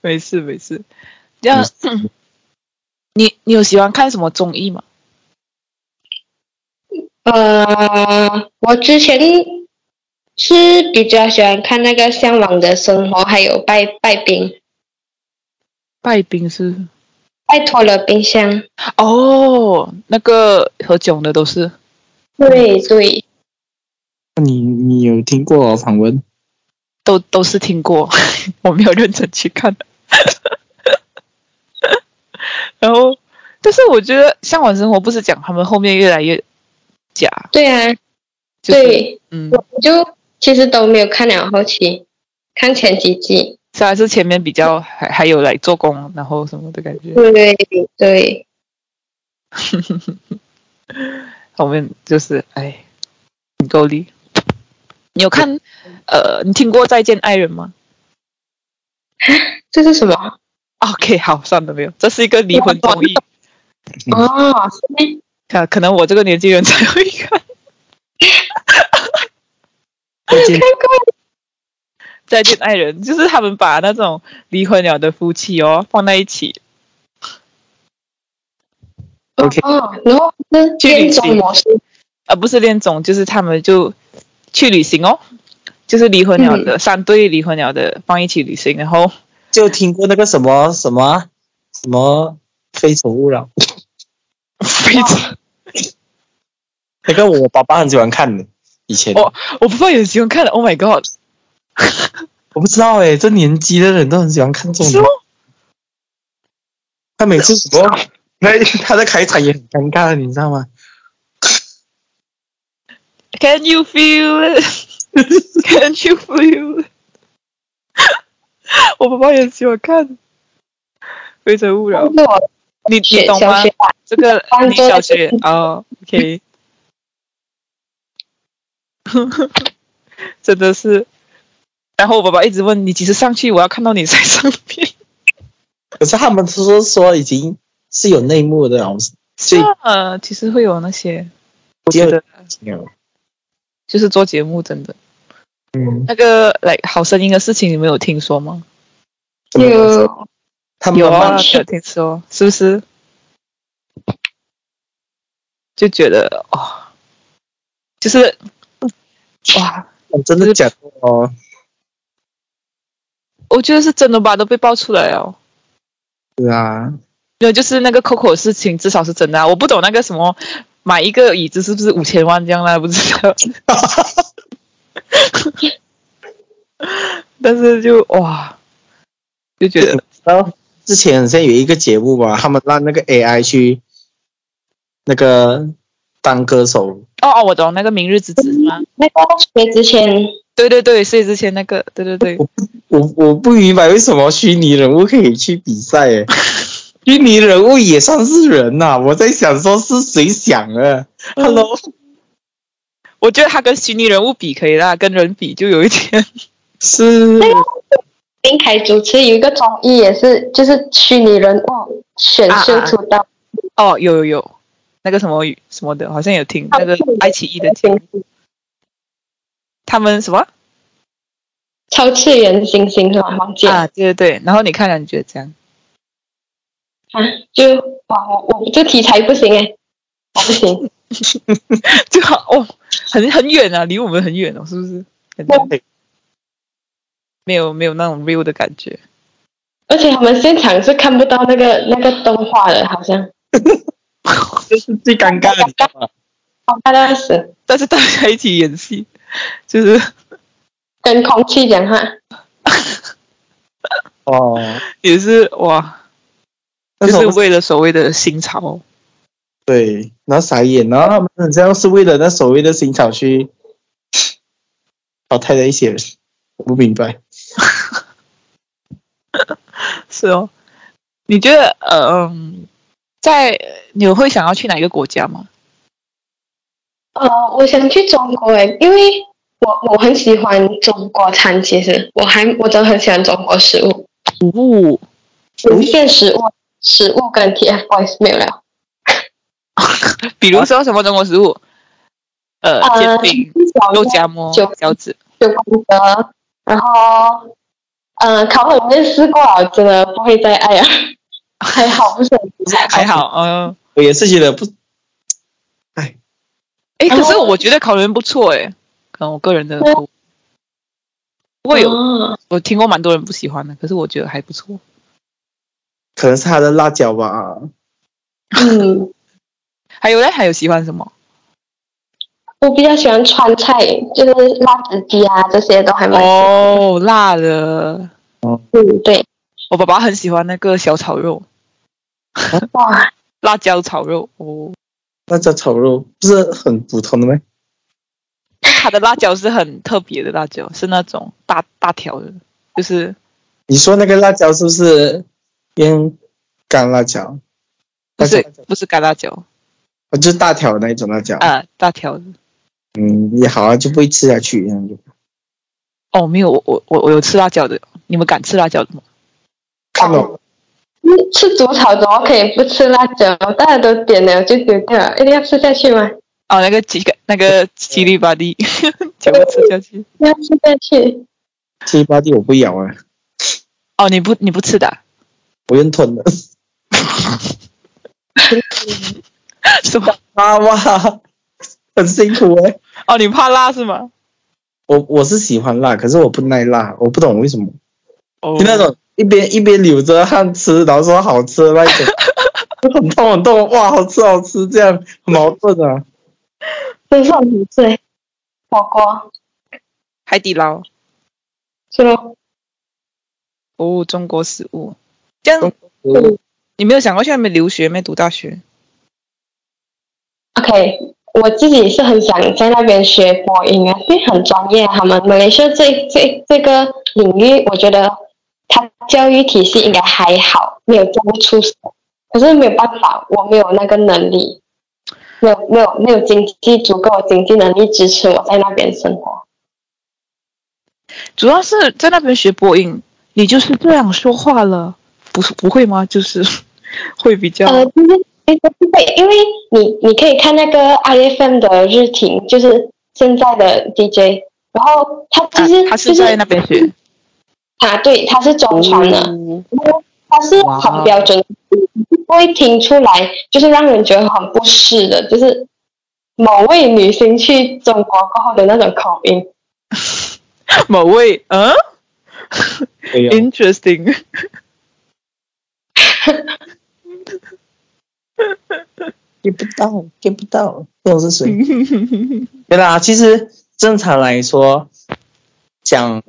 没 事没事。这样，你你有喜欢看什么综艺吗？呃，我之前是比较喜欢看那个《向往的生活》，还有拜拜冰，拜冰是拜托了冰箱。哦，那个何炅的都是对对，你你有听过访问？都都是听过，我没有认真去看。然后，但是我觉得《向往生活》不是讲他们后面越来越假，对啊，就是对，嗯，我就其实都没有看了后期，看前几季。是还是前面比较还还有来做工，然后什么的感觉，对对，后面就是哎，很够力。你有看呃，你听过《再见爱人》吗 这是什么？？OK，好，算了，没有，这是一个离婚综艺，哦，是吗可可能我这个年纪人才会看。再见看过。再见爱人，就是他们把那种离婚了的夫妻哦放在一起，OK 哦，然后那恋综模式。啊不是恋综，就是他们就去旅行哦，就是离婚了的、三对离婚了的放一起旅行，然后就听过那个什么什么啊？什么《非诚勿扰》，非 常那个我爸爸很喜欢看的，以前。哦我爸爸也喜欢看的，Oh my God，我不知道哎，这年纪的人都很喜欢看这种。他每次什么，那他的开场也很尴尬，你知道吗？Can you feel it? Can you feel it? 我爸爸也喜欢看《非诚勿扰》，是我你你懂吗这个你小学哦，OK，真的是。然后我爸爸一直问你几时上去，我要看到你在上面。可是他们说说已经是有内幕的，好像是啊，其实会有那些，我觉得有就是做节目真的嗯，那个来好声音的事情，你们有听说吗？有他们有啊，有听说，是不是？就觉得哦，就是哇，真的假的哦？我觉得是真的吧，都被爆出来了。对啊，没有，就是那个 Coco 的事情，至少是真的、啊。我不懂那个什么买一个椅子是不是五千万这样啦，不知道。但是就哇，就觉得然后之前好像有一个节目吧，他们让那个 AI 去那个当歌手，哦哦，我懂那个明日之子是吗？那个薛之谦对对对，薛之谦那个，对对对，我我不明白为什么虚拟人物可以去比赛诶，虚拟人物也算是人呐、我在想说是谁想的？Hello，我觉得他跟虚拟人物比可以啦，跟人比就有一点。是林凯主持有一个综艺，也是就是虚拟人物选秀出道，哦，有有有，那个什么什么的，好像有听那个爱奇艺的节目，他们什么超次元星星是吧？忘记啊？对对对，然后你看了，你觉得这样？啊，就哇，我我这题材不行哎，我不行，就 好哦，很很远啊，离我们很远哦，是不是？感觉对没有没有那种 real 的感觉。而且他们现场是看不到那个那个动画的，好像。这是最尴尬的，你知道吗？好看到死，但是大家一起演戏，就是。跟空气讲话，哦，也是哇，就是为了所谓的新潮。对，然后傻眼，然后他们好像是为了那所谓的新潮去淘汰了一些人，我不明白。是哦，你觉得呃，嗯在你会想要去哪一个国家吗？呃，我想去中国诶，因为我我很喜欢中国餐，其实我还我真的很喜欢中国食物，哦，有一些食物食物跟 TFBOYS 没有了，比如说什么中国食物？呃，呃煎饼、肉夹馍、就饺子。九宫格，然后嗯，烤冷面试过了，真的不会再爱了，还好不是很还好，嗯。我也是觉得不，哎，哎可是我觉得烤人不错哎，可能我个人的不过有哦我听过蛮多人不喜欢的，可是我觉得还不错。可能是他的辣椒吧。嗯，还有嘞，还有喜欢什么？我比较喜欢川菜，就是辣子鸡啊这些都还蛮。哦，辣的。嗯，对，我爸爸很喜欢那个小炒肉，哇，辣椒炒肉。哦，辣椒炒肉不是很普通的吗？他的辣椒是很特别的辣椒，是那种大大条的，就是你说那个辣椒是不是烟干辣椒？不是不是干辣椒哦就是大条的那一种辣椒。啊，大条的。嗯，也好啊，就不会吃下去。这样就哦，没有，我我我我有吃辣椒的，你们敢吃辣椒的吗？看到嗯吃煮炒怎么可以不吃辣椒？大家都点了就丢掉了，一定要吃下去吗？哦，那个几个那个七里八地，全部吃下去。要吃下去。七八地我不咬啊，哦，你不你不吃的啊、我用吞了。什么？啊哇，很辛苦哎、哦，你怕辣是吗？我我是喜欢辣，可是我不耐辣，我不懂为什么。哦就那种一边一边流着汗吃，然后说好吃的那一种，就很痛很痛，哇，好吃好吃，这样很矛盾啊。真是很醉。火锅海底捞是咯，哦，中国食物。这样嗯你没有想过去那边留学没？读大学？OK，我自己是很想在那边学播音啊，因为很专业。他们马来西亚这这这个领域，我觉得它教育体系应该还好，没有这么出色。可是没有办法，我没有那个能力，没有没有没有经济足够的经济能力支持我在那边生活。主要是在那边学播音，你就是这样说话了，不是不会吗？就是会比较呃，就是对对，因为你你可以看那个 IFM 的日庭，就是现在的 DJ，然后他啊就是、他是在那边学。啊，对，他是中传的。哦它是很标准的，不会听出来，就是让人觉得很不适的，就是某位女星去中国过后的那种口音。某位，嗯对呀、，interesting。Get 不到，get 不到，这种是谁？对啦，其实正常来说，讲，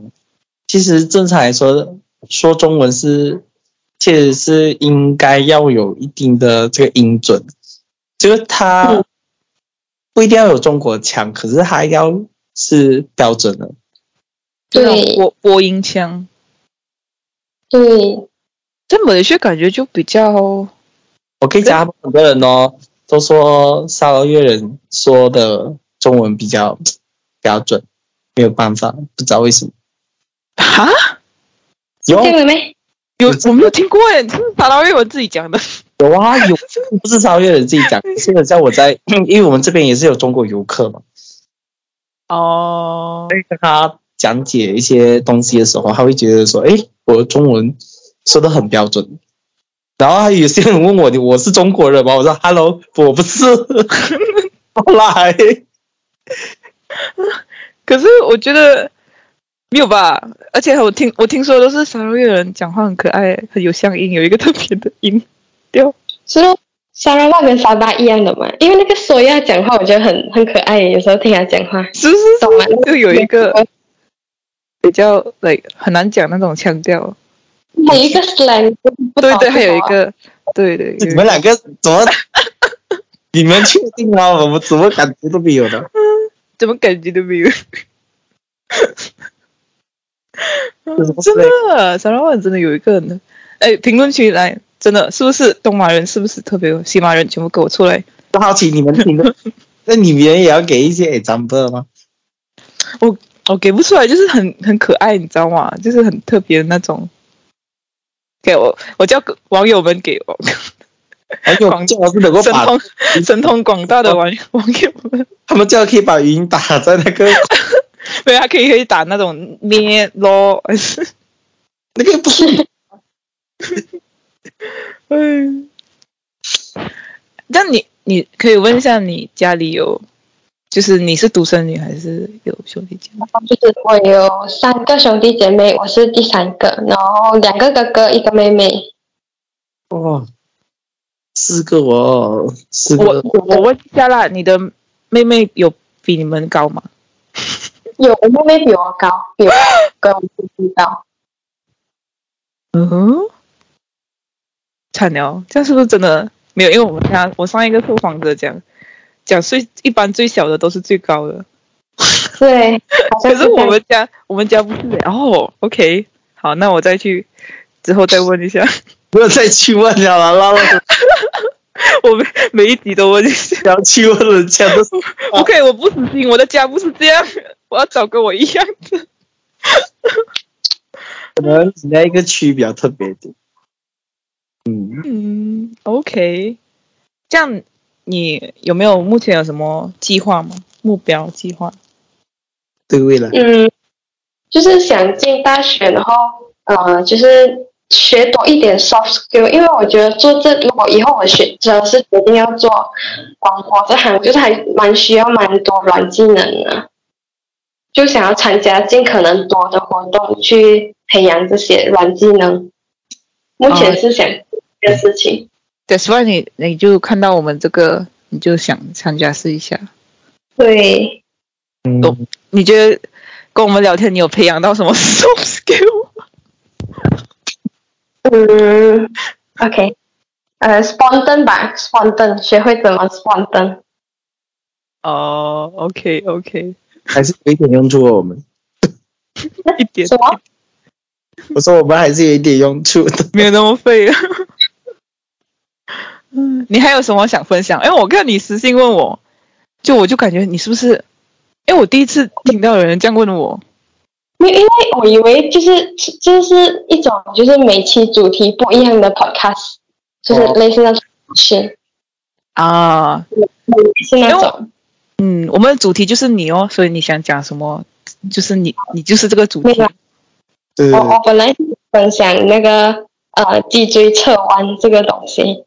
其实正常来说，说中文是，确实是应该要有一定的这个音准，就是它嗯不一定要有中国腔，可是它要是标准的。对播播音腔，对，在马来西亚感觉就比较我可以讲，他们很多人哦都说沙捞越人说的中文比较 标准，没有办法，不知道为什么。哈，有这样了没？有我没有听过哎，是打捞越我自己讲的。有啊有，不是沙捞越人自己讲，是很像我在，因为我们这边也是有中国游客嘛，哦，跟他讲解一些东西的时候，他会觉得说，诶，我的中文说的很标准。然后有些人问我，我是中国人吗？我说，Hello，我不是。后来，可是我觉得没有吧，而且我听我听说都是沙捞越人讲话很可爱，很有乡音，有一个特别的音调。是咯，沙拉瓦跟沙巴一样的嘛，因为那个索亚讲话，我觉得很很可爱，有时候听他讲话，是是懂吗？是，就有一个比较 like 很难讲那种腔调。还有一个 slang，不对对，还有一个对对，你们两个怎么？你们确定吗？我们怎么感觉都没有的？怎么感觉都没有？真的，沙拉万真的有一个人，哎，评论区来，真的是不是东马人？是不是特别有西马人？全部给我出来！就好奇你们评论，那你们也要给一些 example 吗？我给不出来，就是很很可爱，你知道吗？就是很特别的那种。给我，我叫网友们给我。神通神通广大的网网友们，他们最好可以把语音打在那个 对，他可以可以打那种咩咯，那个不是。嗯，那你你可以问一下，你家里有，就是你是独生女还是有兄弟姐妹？就是我有三个兄弟姐妹，我是第三个，然后两个哥哥，一个妹妹。哦，四个哦，四我个我我问一下啦，你的妹妹有比你们高吗？有我妹妹比我高，比我高，我不知道。嗯哼，惨了，这样是不是真的没有？因为我们家我上一个受访者讲讲最一般最小的都是最高的，对，可是我们家我们家不是欸哦，OK，好，那我再去之后再问一下，不要再去问了啦，拉了 我每每一集都问一下。不要去问人家都是 OK，我不死心，我的家不是这样，我要找跟我一样的。可能你那一个区比较特别一点。嗯，嗯，OK，这样你有没有目前有什么计划吗？目标计划？对未来，嗯，就是想进大学，然后呃，就是学多一点 soft skill，因为我觉得做这，如果以后我学真的是决定要做广播这行，就是还蛮需要蛮多软技能的，就想要参加尽可能多的活动，去培养这些软技能。目前是想这件事情。That's why 你你就看到我们这个，你就想参加试一下。对，嗯，你觉得跟我们聊天，你有培养到什么 soft skill？嗯，OK，呃，spontan 吧，spontan，学会怎么 spontan。哦，OK OK，还是有一点用处哦。我们，一点什么？我说我们还是有一点用处的。没有那么废。嗯，你还有什么想分享？因为我看你私信问我，就我就感觉你是不是？因为我第一次听到有人这样问我。因因为我以为就是就是一种就是每期主题不一样的 podcast，就是哦。类似那种是啊，是那种。嗯，我们的主题就是你哦，所以你想讲什么，就是你，你就是这个主题。我我本来是分享那个呃脊椎侧弯这个东西，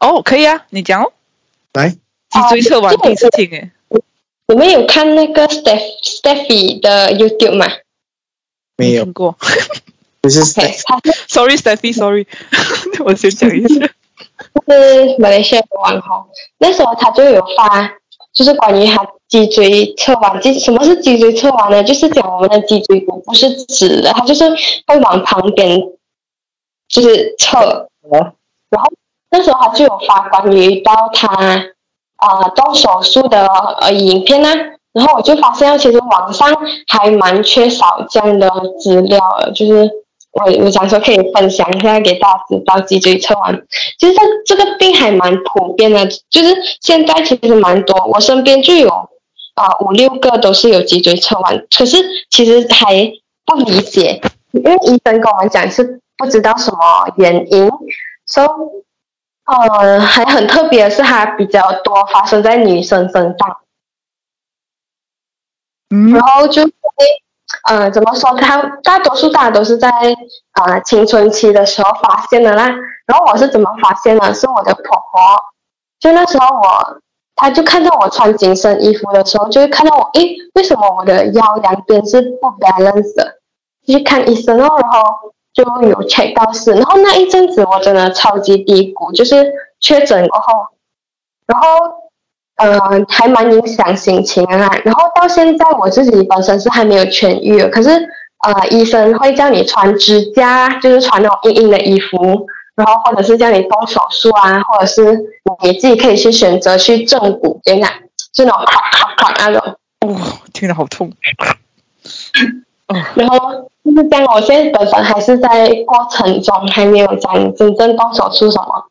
哦，可以啊，你讲哦。来，脊椎侧弯哦第一次听诶，你们有看那个 Steph Stephy 的 YouTube 吗没有听，过。不是？OK，他是 Sorry Stephy，Sorry，我先讲一下。是马来西亚的网红，那时候他就有发，就是关于他脊椎侧弯。脊什么是脊椎侧弯呢？就是讲我们的脊椎骨不是直的，它就是会往旁边，就是侧。哦然后那时候他就有发关于到他啊、呃、动手术的呃影片呢、然后我就发现，其实网上还蛮缺少这样的资料，就是我我想说可以分享一下给大家知道脊椎侧弯。其实这这个病还蛮普遍的，就是现在其实蛮多，我身边就有啊、五六个都是有脊椎侧弯，可是其实还不理解，因为医生跟我们讲是不知道什么原因，所以呃还很特别的是它比较多发生在女生身上。嗯然后就会呃怎么说，它大多数大家都是在呃青春期的时候发现的啦。然后我是怎么发现的？是我的婆婆，就那时候我，她就看到我穿紧身衣服的时候，就会看到我，诶，为什么我的腰两边是不 balance 的？就去看医生哦，然后就有 check 到是，然后那一阵子我真的超级低谷，就是确诊过后，然后呃，还蛮影响心情的啦。然后到现在我自己本身是还没有痊愈，可是呃，医生会叫你穿支架，就是穿那种硬硬的衣服，然后或者是叫你动手术啊，或者是你自己可以去选择去正骨这样，就那种咔咔咔那种。哇、听得好痛。哦，然后就是这样，我现在本身还是在过程中，还没有讲真正动手术什么。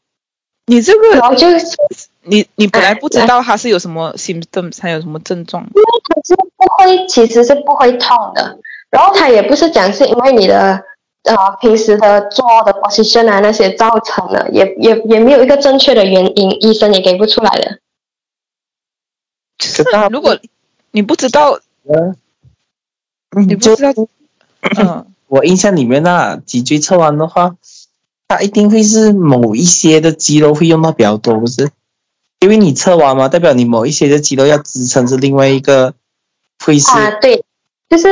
你这个然后就是你你本来不知道他是有什么 symptoms，它有什么症状？因为他是不会，其实是不会痛的。然后他也不是讲是因为你的呃平时的做的 position 啊那些造成的，也也也没有一个正确的原因，医生也给不出来的。就是如果你不知道，嗯，你不知道，嗯，我印象里面那脊椎侧弯的话，它一定会是某一些的肌肉会用到比较多，不是？因为你侧弯嘛，代表你某一些的肌肉要支撑着另外一个，会是啊，对，就是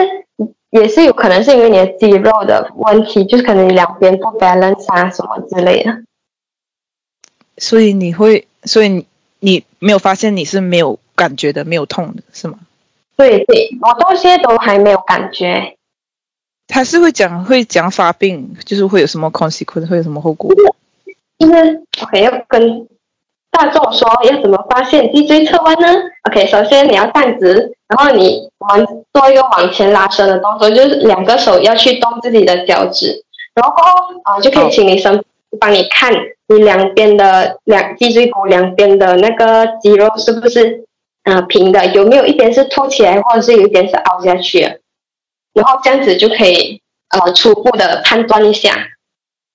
也是有可能是因为你的肌肉的问题，就是可能你两边不 balance 啊什么之类的。所以你会，所以你你没有发现你是没有感觉的，没有痛的，是吗？对对，我到现在都还没有感觉。他是会讲会讲发病，就是会有什么 consequence，会有什么后果？就是 OK 要跟大众说要怎么发现脊椎侧弯呢？OK，首先你要站直，然后你我们做一个往前拉伸的动作，就是两个手要去动自己的脚趾，然后啊、呃就可以请你生帮你看你两边的两脊椎骨两边的那个肌肉是不是呃平的，有没有一边是凸起来，或者是有一边是凹下去的，然后这样子就可以呃初步的判断一下。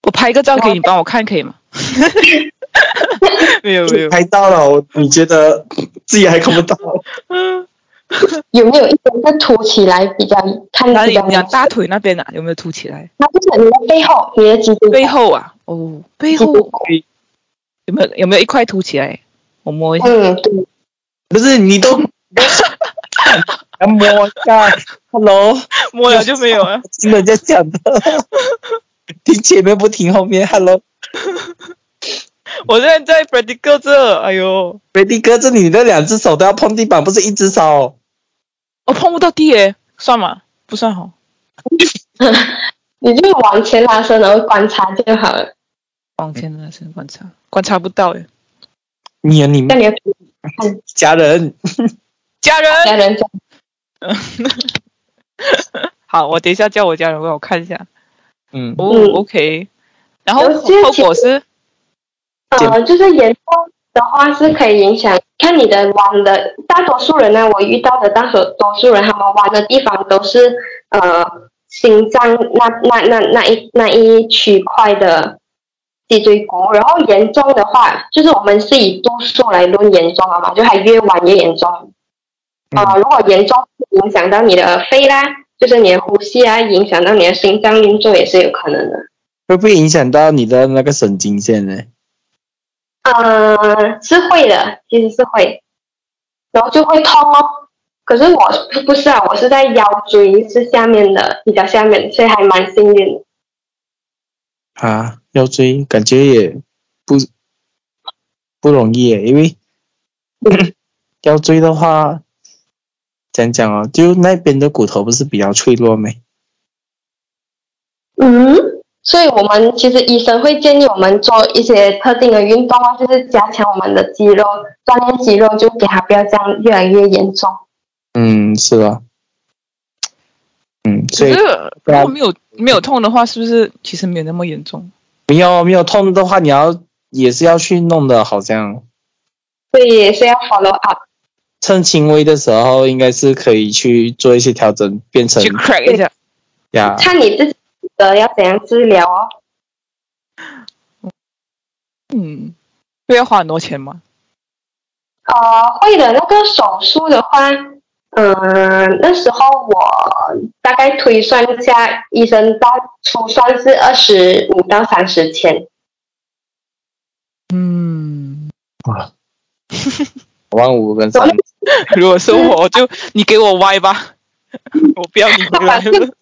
我拍个照给你帮我看，可以吗？没有没有，拍到了，我你觉得自己还看不到？嗯，有没有一边是凸起来比较看哪里？比较你讲大腿那边啊，有没有凸起来？那不是你的背后，你的脊椎背后啊，哦，背后有没有有没有一块凸起来？我摸一下。嗯，对，不是你都 要摸一下，Hello，摸了就没有了。听人家讲的，听前面不听后面，Hello，我现在在 Freddy 哥这，哎呦，贝蒂哥，这里你的两只手都要碰地板，不是一只手。我碰不到地耶，算吗？不算好。你就往前拉伸，然后观察就好了。往前拉伸观察，观察不到耶。你啊你们像你的 家人，家人，家人。讲，好，我等一下叫我家人为我看一下。嗯，哦、嗯。O k 然后后果是？呃，就是严重的话是可以影响看你的玩的。大多数人呢，我遇到的大多多数人，他们玩的地方都是呃心脏那那那那一那一区块的脊椎骨。然后严重的话，就是我们是以度数来论严重了嘛，就它越晚越严重。啊、如果严重影响到你的肺啦，就是你的呼吸啊，影响到你的心脏运作也是有可能的。会不会影响到你的那个神经线呢？呃，是会的，其实是会，然后就会痛哦。可是我不是啊，我是在腰椎是下面的，比较下面，所以还蛮幸运的。啊，腰椎感觉也不不容易耶，因为 腰椎的话，讲讲哦，就那边的骨头不是比较脆弱没？嗯，所以我们其实医生会建议我们做一些特定的运动啊，就是加强我们的肌肉，锻炼肌肉，就给它不要这样越来越严重。嗯，是吧？嗯，所以如果没有没有痛的话，是不是其实没有那么严重？没有没有痛的话，你要也是要去弄的，好像所以也是要 follow up。趁轻微的时候，应该是可以去做一些调整，变成去 crack 一下。呀，看你自己的要怎样治疗哦。嗯，会要花很多钱吗？呃，会的。那个手术的话，嗯、那时候我大概推算一下，医生大初算是二十五到三十千。嗯，哇，万五跟三，如果是我，就你给我歪吧，我不要你回来了。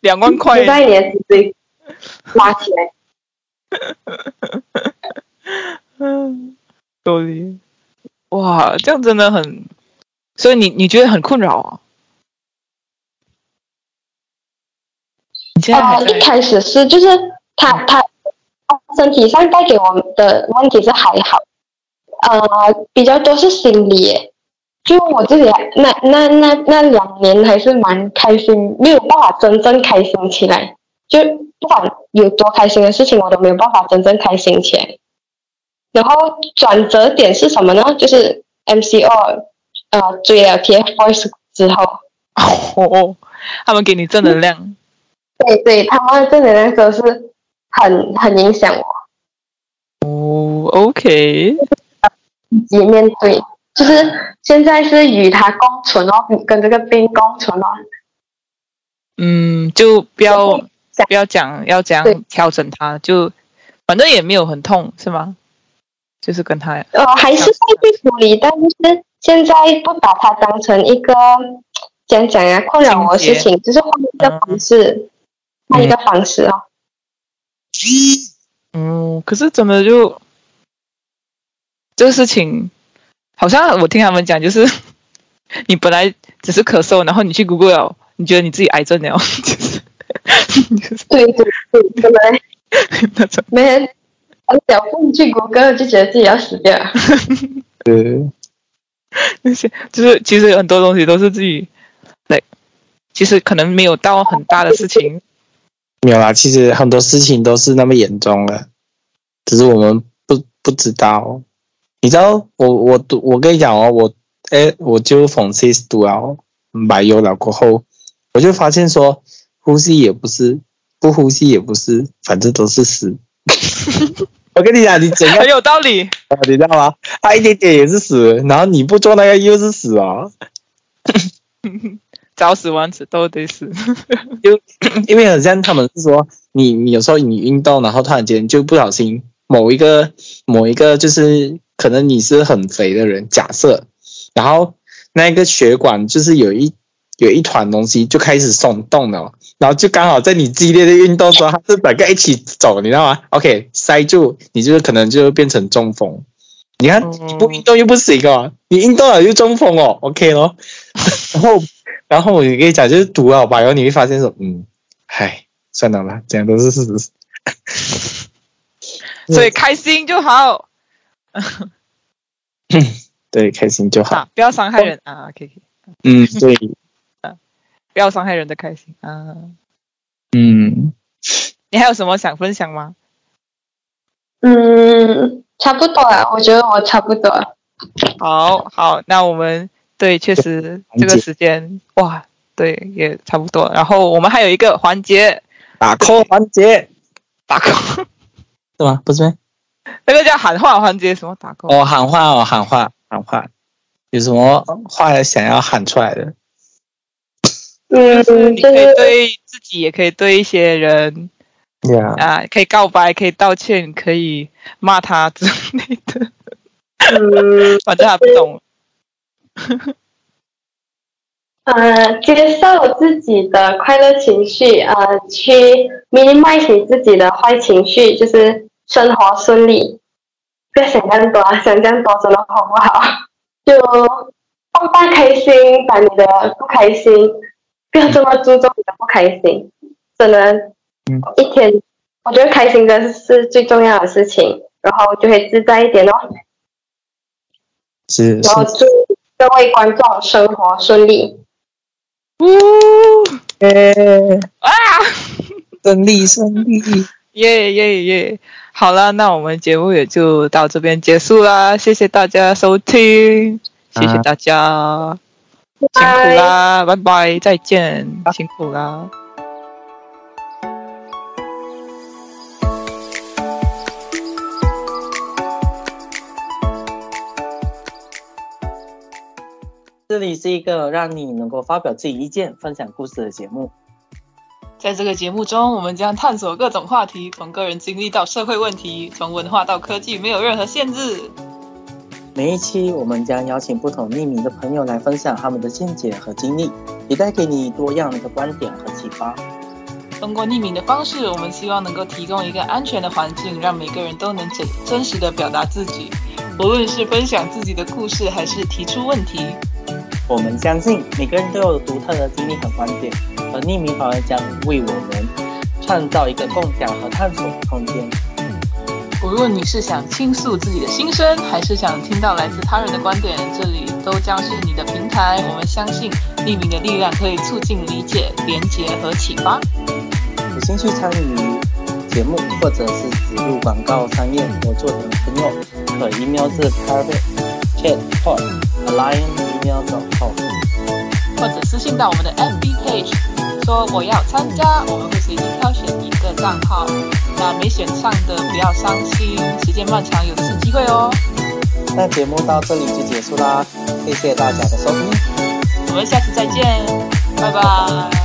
两万块就，在你的脊椎拉起来。嗯，有理。哇，这样真的很，所以你你觉得很困扰啊？你现在还呃，一开始是就是他他身体上带给我们的问题是还好，呃，比较多是心理。就我自己那那那那两年还是蛮开心，没有办法真正开心起来。就不管有多开心的事情，我都没有办法真正开心起来。然后转折点是什么呢？就是 MCO 呃追了 TFBOYS 之后，哦，他们给你正能量，对对，他们正能量都是很很影响我，哦，OK，自己面对。就是现在是与他共存哦，跟这个病共存哦。嗯，就不要不要讲要怎样调整它，就反正也没有很痛，是吗？就是跟他哦，还是会去处理，但是现在不把它当成一个讲讲啊困扰我的事情，就是换一个方式，换一个方式哦。嗯，可是真的就这个事情，好像我听他们讲，就是 你本来只是咳嗽，然后你去 Google 了，你觉得你自己癌症了，就是就是对对对，真的 那种。没人很小不去谷歌就觉得自己要死掉了。对，那些就是其实有很多东西都是自己，对，其实可能没有到很大的事情，没有啦，其实很多事情都是那么严重了，只是我们不不知道。你知道，我我，我跟你讲哦，我哎，我就讽刺读了买油了过后，我就发现说，呼吸也不是，不呼吸也不是，反正都是死。我跟你讲，你整个很有道理。你知道吗？他一点点也是死，然后你不做那个又是死啊。早死晚死都得死。因为 很像他们是说，你你有时候你运动，然后突然间就不小心某一个某一个就是可能你是很肥的人，假设，然后那个血管就是有一有一团东西就开始松动了，然后就刚好在你激烈的运动时候，它是整个一起走，你知道吗？OK，塞住，你就是可能就会变成中风。你看，嗯你不运动又不行哦，你运动了又中风哦，OK 咯。然后，然后我跟你讲，就是读了吧，然后你会发现说，嗯，嗨，算了啦，这样都是事实。所以开心就好 对，开心就好。啊，不要伤害人啊。可以嗯，对，不要伤害人的开心啊。嗯，你还有什么想分享吗？嗯，差不多了，我觉得我差不多了。好好，那我们对，确实这个时间哇，对，也差不多。然后我们还有一个环节，打 call 环节打 call，是吗？不是吗？那个叫喊话环节，什么打 call？哦，喊话哦，喊话，喊话，有什么话想要喊出来的？嗯，就是你可以就是对自己，也可以对一些人啊，啊，可以告白，可以道歉，可以骂他之类的，嗯 反正他不懂。呃，接受自己的快乐情绪，呃，去 minimize 你自己的坏情绪，就是生活顺利。不要想更多，想这样多真的好不好？就放大开心，把你的不开心，不要这么注重你的不开心。真的，嗯一天，我觉得开心的是最重要的事情，然后就会自在一点哦。是是，然后祝各位观众生活顺利。呜耶，啊！顺利顺利，耶耶耶！好了，那我们节目也就到这边结束啦，谢谢大家收听，谢谢大家，辛苦啦，拜拜，再见，辛苦啦。这里是一个让你能够发表自己意见、分享故事的节目。在这个节目中，我们将探索各种话题，从个人经历到社会问题，从文化到科技，没有任何限制。每一期我们将邀请不同匿名的朋友来分享他们的见解和经历，也带给你多样的观点和启发。通过匿名的方式，我们希望能够提供一个安全的环境，让每个人都能真真实的表达自己，无论是分享自己的故事，还是提出问题。我们相信每个人都有独特的经历和观点，而匿名反而将为我们创造一个共享和探索的空间。无论你是想倾诉自己的心声，还是想听到来自他人的观点，这里都将是你的平台。我们相信匿名的力量可以促进理解、连结和启发。有兴趣参与节目或者是植入广告商业合作的朋友，可 email 至 private chat pod alliance email com。或者私信到我们的 FB page，搜说我要参加，我们会随机挑选一个账号。那没选上的不要伤心，时间漫长，有的是机会哦。那节目到这里就结束啦，谢谢大家的收听。我们下次再见，拜拜。